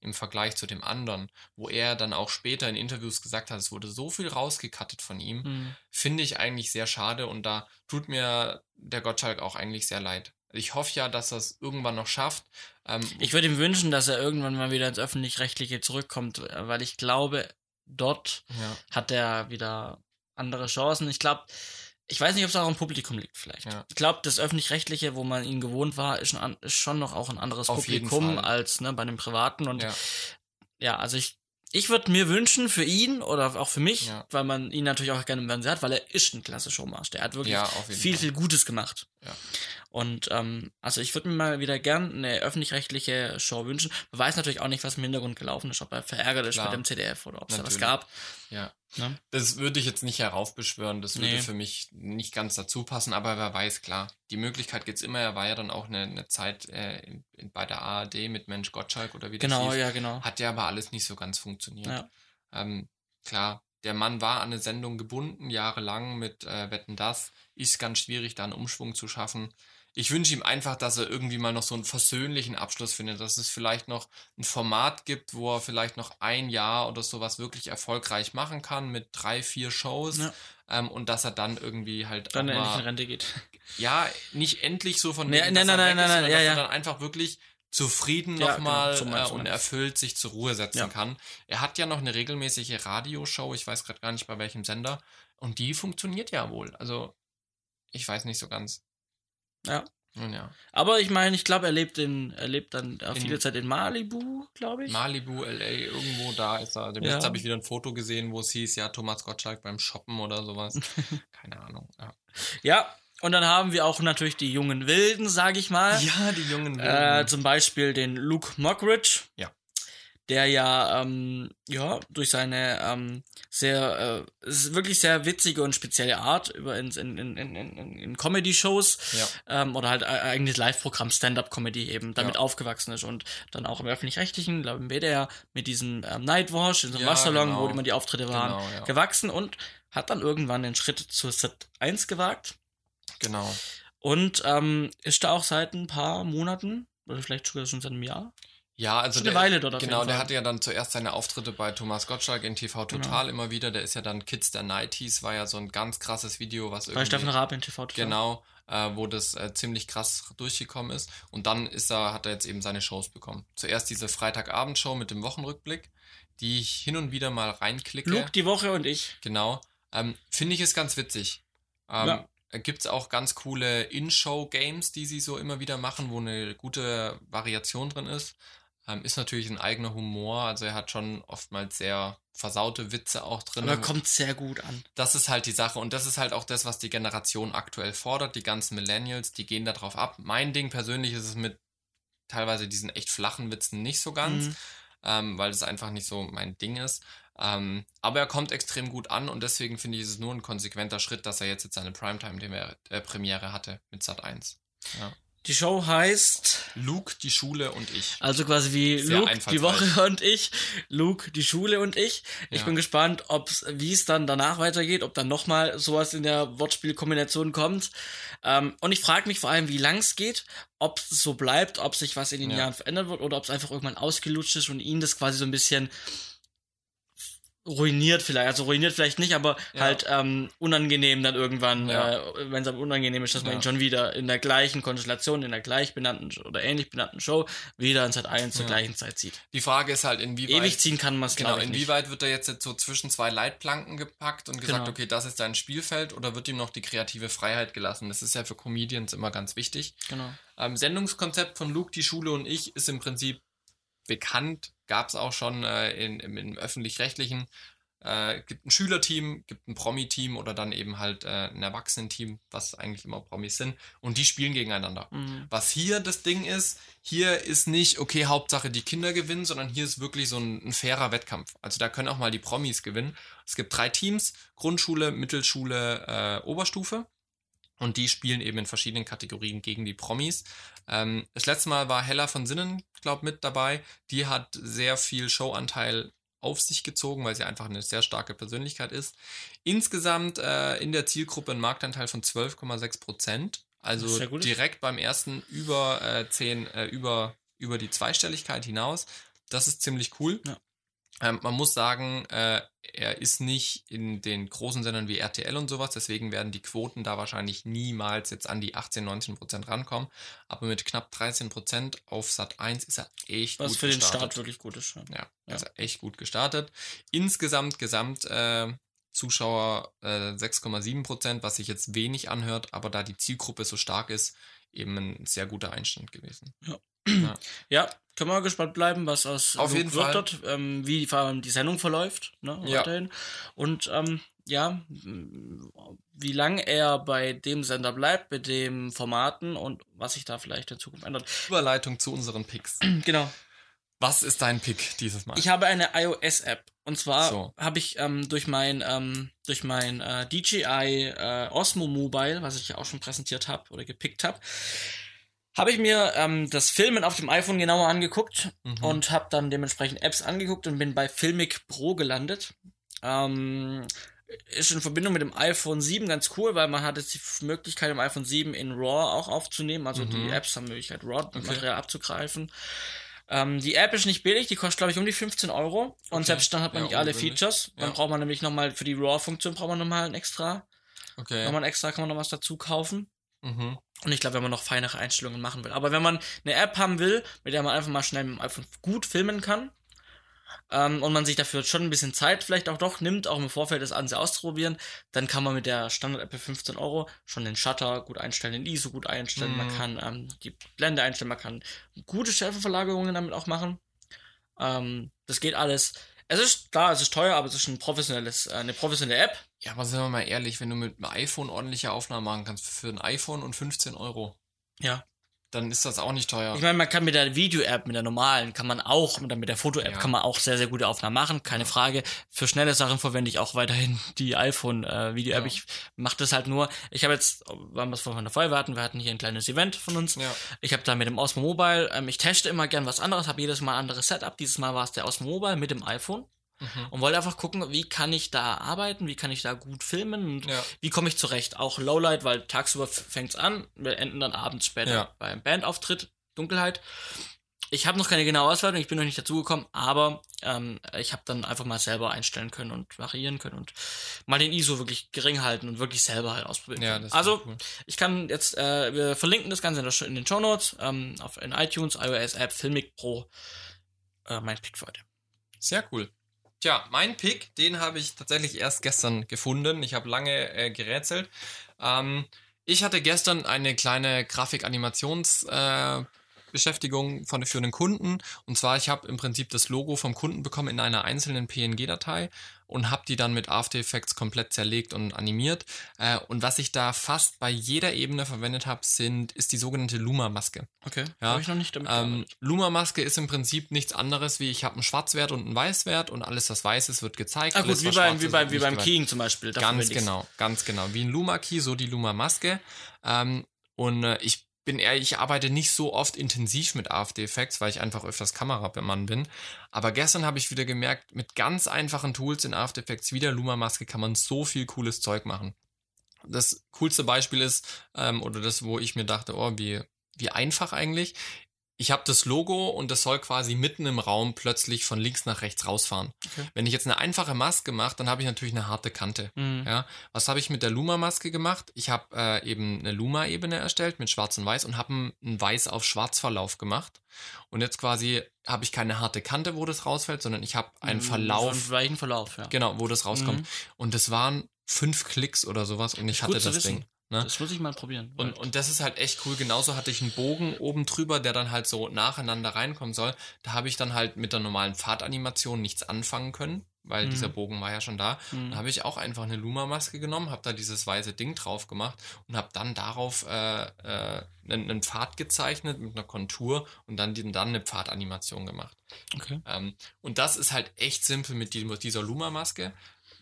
im Vergleich zu dem anderen, wo er dann auch später in Interviews gesagt hat, es wurde so viel rausgekattet von ihm, mhm. finde ich eigentlich sehr schade und da tut mir der Gottschalk auch eigentlich sehr leid. Ich hoffe ja, dass er es irgendwann noch schafft. Ähm, ich würde ihm wünschen, dass er irgendwann mal wieder ins Öffentlich-Rechtliche zurückkommt, weil ich glaube, dort ja. hat er wieder andere Chancen. Ich glaube, ich weiß nicht, ob es auch am Publikum liegt, vielleicht. Ja. Ich glaube, das Öffentlich-Rechtliche, wo man ihn gewohnt war, ist schon, ist schon noch auch ein anderes Auf Publikum als ne, bei dem Privaten. Und ja, ja also ich, ich würde mir wünschen für ihn oder auch für mich, ja. weil man ihn natürlich auch gerne im Fernsehen hat, weil er ist ein klasse Showmaster. Er hat wirklich viel, Fall. viel Gutes gemacht. Und ähm, also ich würde mir mal wieder gern eine öffentlich-rechtliche Show wünschen. Man weiß natürlich auch nicht, was im Hintergrund gelaufen ist, ob er verärgert ist Klar. mit dem CDF oder ob es da was gab. Ja. Ne? Das würde ich jetzt nicht heraufbeschwören, das würde nee. für mich nicht ganz dazu passen, aber wer weiß, klar. Die Möglichkeit gibt es immer, er war ja dann auch eine, eine Zeit äh, in, in, bei der ARD mit Mensch Gottschalk oder wie das Genau, hieß. ja, genau. Hat ja aber alles nicht so ganz funktioniert. Ja. Ähm, klar, der Mann war an eine Sendung gebunden, jahrelang mit äh, Wetten das. Ist ganz schwierig, da einen Umschwung zu schaffen ich wünsche ihm einfach, dass er irgendwie mal noch so einen versöhnlichen Abschluss findet, dass es vielleicht noch ein Format gibt, wo er vielleicht noch ein Jahr oder sowas wirklich erfolgreich machen kann mit drei, vier Shows ja. ähm, und dass er dann irgendwie halt dann endlich in Rente geht. Ja, nicht endlich so von nee, wegen, nein, nein, nein, nein, nein, ja, ja. dann einfach wirklich zufrieden ja, nochmal genau, äh, und erfüllt sich zur Ruhe setzen ja. kann. Er hat ja noch eine regelmäßige Radioshow, ich weiß gerade gar nicht bei welchem Sender, und die funktioniert ja wohl. Also, ich weiß nicht so ganz. Ja. ja. Aber ich meine, ich glaube, er lebt in, er lebt dann in, viele Zeit in Malibu, glaube ich. Malibu, LA, irgendwo da ist er. Jetzt ja. habe ich wieder ein Foto gesehen, wo es hieß, ja, Thomas Gottschalk beim Shoppen oder sowas. Keine Ahnung. Ja. ja. Und dann haben wir auch natürlich die jungen Wilden, sage ich mal. Ja, die jungen Wilden. Äh, zum Beispiel den Luke Mockridge. Ja der ja, ähm, ja, durch seine ähm, sehr, äh, wirklich sehr witzige und spezielle Art über in, in, in, in, in Comedy-Shows ja. ähm, oder halt eigentlich Live-Programm Stand-Up-Comedy eben damit ja. aufgewachsen ist und dann auch im öffentlich-rechtlichen, glaube ich, im WDR mit diesem ähm, Nightwash in so einem ja, Waschsalon, genau. wo immer die Auftritte waren, genau, gewachsen und hat dann irgendwann den Schritt zur Set 1 gewagt. Genau. Und ähm, ist da auch seit ein paar Monaten, oder vielleicht sogar schon seit einem Jahr, ja, also der, eine Weile dort Genau, der hatte ja dann zuerst seine Auftritte bei Thomas Gottschalk in TV genau. Total genau. immer wieder. Der ist ja dann Kids der Nighties, war ja so ein ganz krasses Video, was irgendwie. Bei Steffen Raab in TV Total. Genau, äh, wo das äh, ziemlich krass durchgekommen ist. Und dann ist er, hat er jetzt eben seine Shows bekommen. Zuerst diese Freitagabendshow mit dem Wochenrückblick, die ich hin und wieder mal reinklicke. Luke, die Woche und ich. Genau. Ähm, Finde ich es ganz witzig. Ähm, ja gibt es auch ganz coole In-Show-Games, die sie so immer wieder machen, wo eine gute Variation drin ist. Ähm, ist natürlich ein eigener Humor, also er hat schon oftmals sehr versaute Witze auch drin. Aber kommt sehr gut an. Das ist halt die Sache und das ist halt auch das, was die Generation aktuell fordert. Die ganzen Millennials, die gehen da drauf ab. Mein Ding persönlich ist es mit teilweise diesen echt flachen Witzen nicht so ganz, mhm. ähm, weil es einfach nicht so mein Ding ist. Ähm, aber er kommt extrem gut an und deswegen finde ich es nur ein konsequenter Schritt, dass er jetzt, jetzt seine Primetime-Premiere hatte mit Sat 1. Ja. Die Show heißt Luke, die Schule und ich. Also quasi wie Sehr Luke, die. Woche und ich, Luke, die Schule und ich. Ich Ja. bin gespannt, ob's, wie es dann danach weitergeht, ob dann nochmal sowas in der Wortspielkombination kommt. Ähm, und ich frage mich vor allem, wie lang es geht, ob es so bleibt, ob sich was in den Ja. Jahren verändert wird oder ob es einfach irgendwann ausgelutscht ist und ihn das quasi so ein bisschen ruiniert vielleicht, also ruiniert vielleicht nicht, aber Ja. halt ähm, unangenehm dann irgendwann, Ja. äh, wenn es aber unangenehm ist, dass man Ja. ihn schon wieder in der gleichen Konstellation, in der gleich benannten oder ähnlich benannten Show wieder in Sat 1 zur gleichen Zeit zieht. Die Frage ist halt, inwieweit. Ewig ziehen kann man es, Genau, ich, nicht. inwieweit wird er jetzt, jetzt so zwischen zwei Leitplanken gepackt und gesagt, Genau. okay, das ist dein Spielfeld oder wird ihm noch die kreative Freiheit gelassen? Das ist ja für Comedians immer ganz wichtig. Genau. Ähm, Sendungskonzept von Luke, die Schule und ich ist im Prinzip bekannt, gab es auch schon äh, in, im, im öffentlich-rechtlichen. Äh, gibt ein Schülerteam, gibt ein Promi-Team oder dann eben halt äh, ein Erwachsenenteam, was eigentlich immer Promis sind. Und die spielen gegeneinander. Mhm. Was hier das Ding ist, hier ist nicht, okay, Hauptsache die Kinder gewinnen, sondern hier ist wirklich so ein, ein fairer Wettkampf. Also da können auch mal die Promis gewinnen. Es gibt drei Teams, Grundschule, Mittelschule, äh, Oberstufe. Und die spielen eben in verschiedenen Kategorien gegen die Promis. Ähm, das letzte Mal war Hella von Sinnen, glaube mit dabei. Die hat sehr viel Showanteil auf sich gezogen, weil sie einfach eine sehr starke Persönlichkeit ist. Insgesamt äh, in der Zielgruppe ein Marktanteil von 12,6 Prozent. Also direkt beim ersten über äh, 10, äh, über, über die Zweistelligkeit hinaus. Das ist ziemlich cool. Ja. Ähm, man muss sagen, äh, er ist nicht in den großen Sendern wie RTL und sowas, deswegen werden die Quoten da wahrscheinlich niemals jetzt an die 18, 19 Prozent rankommen. Aber mit knapp 13 Prozent auf Sat 1 ist er echt Was gut für den gestartet. Start wirklich gut ist. Ja. Ja, also echt gut gestartet. Insgesamt Gesamt äh, Zuschauer äh, 6,7 Prozent, was sich jetzt wenig anhört, aber da die Zielgruppe so stark ist, eben ein sehr guter Einstand gewesen. ja, können wir mal gespannt bleiben, was aus Auf Luke jeden wird Fall. dort, ähm, wie vor allem die Sendung verläuft, ne, Ja. weiterhin. Und ähm, ja, wie lange er bei dem Sender bleibt, bei dem Formaten und was sich da vielleicht in Zukunft ändert. Überleitung zu unseren Picks. Genau. Was ist dein Pick dieses Mal? Ich habe eine iOS-App. Und zwar So. habe ich ähm, durch mein, ähm, durch mein äh, DJI äh, Osmo Mobile, was ich ja auch schon präsentiert habe oder gepickt habe, habe ich mir ähm, das Filmen auf dem iPhone genauer angeguckt Mhm. und habe dann dementsprechend Apps angeguckt und bin bei Filmic Pro gelandet. Ähm, ist in Verbindung mit dem iPhone 7 ganz cool, weil man hat jetzt die Möglichkeit, im iPhone 7 in RAW auch aufzunehmen. Also die Mhm. Apps haben die Möglichkeit, RAW-Material Okay. abzugreifen. Ähm, die App ist nicht billig, die kostet, glaube ich, um die 15 Euro. Und Okay. selbst dann hat man Ja, nicht alle ungewöhnlich. Features. Dann Ja. braucht man nämlich nochmal für die RAW-Funktion braucht man nochmal ein extra. okay. Nochmal ein extra kann man noch was dazu kaufen. Mhm. Und ich glaube, wenn man noch feinere Einstellungen machen will. Aber wenn man eine App haben will, mit der man einfach mal schnell mit dem iPhone gut filmen kann, ähm, und man sich dafür schon ein bisschen Zeit vielleicht auch doch nimmt, auch im Vorfeld das Ganze auszuprobieren, dann kann man mit der Standard-App für 15 Euro schon den Shutter gut einstellen, den ISO gut einstellen, man Mhm. kann ähm, die Blende einstellen, man kann gute Schärfeverlagerungen damit auch machen. Ähm, das geht alles. Es ist klar, es ist teuer, aber es ist ein professionelles, äh, eine professionelle App. Ja, aber sind wir mal ehrlich, wenn du mit einem iPhone ordentliche Aufnahmen machen kannst für ein iPhone und 15 Euro, Ja. Dann ist das auch nicht teuer. Ich meine, man kann mit der Video-App, mit der normalen, kann man auch, mit der, mit der Foto-App Ja. kann man auch sehr, sehr gute Aufnahmen machen, keine Frage. Für schnelle Sachen verwende ich auch weiterhin die iPhone-Video-App. Ja. Ich mache das halt nur, ich habe jetzt, weil wir es vorhin davor hatten, wir hatten hier ein kleines Event von uns. ja. Ich habe da mit dem Osmo Mobile, ähm, ich teste immer gern was anderes, habe jedes Mal ein anderes Setup. Dieses Mal war es der Osmo Mobile mit dem iPhone Mhm. und wollte einfach gucken, wie kann ich da arbeiten, wie kann ich da gut filmen und Ja. wie komme ich zurecht. Auch Lowlight, weil tagsüber fängt's an, wir enden dann abends später Ja. beim Bandauftritt, Dunkelheit. Ich habe noch keine genaue Auswertung, ich bin noch nicht dazugekommen, aber ähm, ich habe dann einfach mal selber einstellen können und variieren können und mal den ISO wirklich gering halten und wirklich selber halt ausprobieren. Ja, also cool. ich kann jetzt, äh, wir verlinken das Ganze in, der, in den Show Notes, ähm, auf in iTunes, iOS App, Filmic Pro, äh, mein Pick für heute. Sehr cool. Tja, mein Pick, den habe ich tatsächlich erst gestern gefunden. Ich habe lange äh, gerätselt. Ähm, ich hatte gestern eine kleine Grafik-Animations- äh, von, für einen Kunden. Und zwar, ich habe im Prinzip das Logo vom Kunden bekommen in einer einzelnen PNG-Datei und habe die dann mit After Effects komplett zerlegt und animiert. Äh, und was ich da fast bei jeder Ebene verwendet habe, sind, ist die sogenannte Luma-Maske. Okay, Ja, habe ich noch nicht damit Ähm. Luma-Maske ist im Prinzip nichts anderes wie ich habe einen Schwarzwert und einen Weißwert und alles, was weiß ist, wird gezeigt. Ah alles, gut, wie, was bei, schwarz wie, bei, wie beim. Keying zum Beispiel. dafür Ganz genau, ganz genau. Wie ein Luma-Key, so die Luma-Maske. Ähm, und äh, ich bin ehrlich, ich arbeite nicht so oft intensiv mit After Effects, weil ich einfach öfters Kameramann bin. Aber gestern habe ich wieder gemerkt, mit ganz einfachen Tools in After Effects wie der Luma-Maske kann man so viel cooles Zeug machen. Das coolste Beispiel ist, ähm, oder das, wo ich mir dachte, oh, wie, wie einfach eigentlich ich habe das Logo und das soll quasi mitten im Raum plötzlich von links nach rechts rausfahren. Okay. Wenn ich jetzt eine einfache Maske mache, dann habe ich natürlich eine harte Kante. Mhm. Ja, was habe ich mit der Luma-Maske gemacht? Ich habe äh, eben eine Luma-Ebene erstellt mit Schwarz und Weiß und habe einen Weiß auf Schwarz Verlauf gemacht. Und jetzt quasi habe ich keine harte Kante, wo das rausfällt, sondern ich habe einen mhm, Verlauf. Einen weichen Verlauf, ja. Genau, wo das rauskommt. Mhm. Und das waren fünf Klicks oder sowas und ich hatte das Ding. Ne? Das muss ich mal probieren. Und, und das ist halt echt cool. Genauso hatte ich einen Bogen oben drüber, der dann halt so nacheinander reinkommen soll. Da habe ich dann halt mit der normalen Pfadanimation nichts anfangen können, weil mhm. dieser Bogen war ja schon da. Mhm. Da habe ich auch einfach eine Luma-Maske genommen, habe da dieses weiße Ding drauf gemacht und habe dann darauf äh, äh, einen, einen, Pfad gezeichnet mit einer Kontur und dann, dann eine Pfadanimation gemacht. Okay. Ähm, und das ist halt echt simpel mit, die, mit dieser Luma-Maske.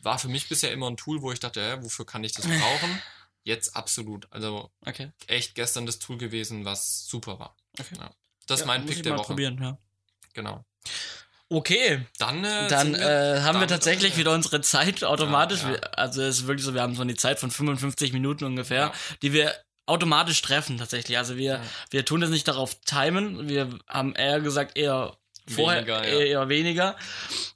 War für mich bisher immer ein Tool, wo ich dachte, ja, wofür kann ich das brauchen? Jetzt absolut. Also okay. echt gestern das Tool gewesen, was super war. Okay. Ja. Das ist ja, mein Pick der Woche. probieren, ja. Genau. Okay. Dann, äh, dann äh, haben wir tatsächlich wieder unsere Zeit automatisch. Ja. Also es ist wirklich so, wir haben so eine Zeit von 55 Minuten ungefähr, die wir automatisch treffen tatsächlich. Also wir, wir tun das nicht darauf timen. Wir haben eher gesagt eher vorher, weniger, eher, eher, weniger.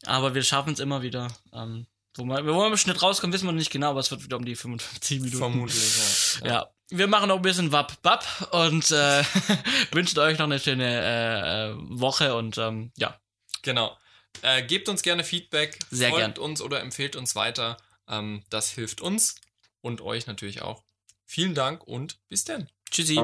Aber wir schaffen es immer wieder. Ähm, wo wir, wo wir im Schnitt rauskommen, wissen wir noch nicht genau, aber es wird wieder um die 55 Minuten. Vermutlich, ja. ja. ja. Wir machen noch ein bisschen Wap Wap und äh, wünschen euch noch eine schöne äh, äh, Woche und ähm, ja. Genau. Äh, gebt uns gerne Feedback, Sehr folgt gern. uns oder empfehlt uns weiter. Ähm, das hilft uns und euch natürlich auch. Vielen Dank und bis dann. Tschüssi.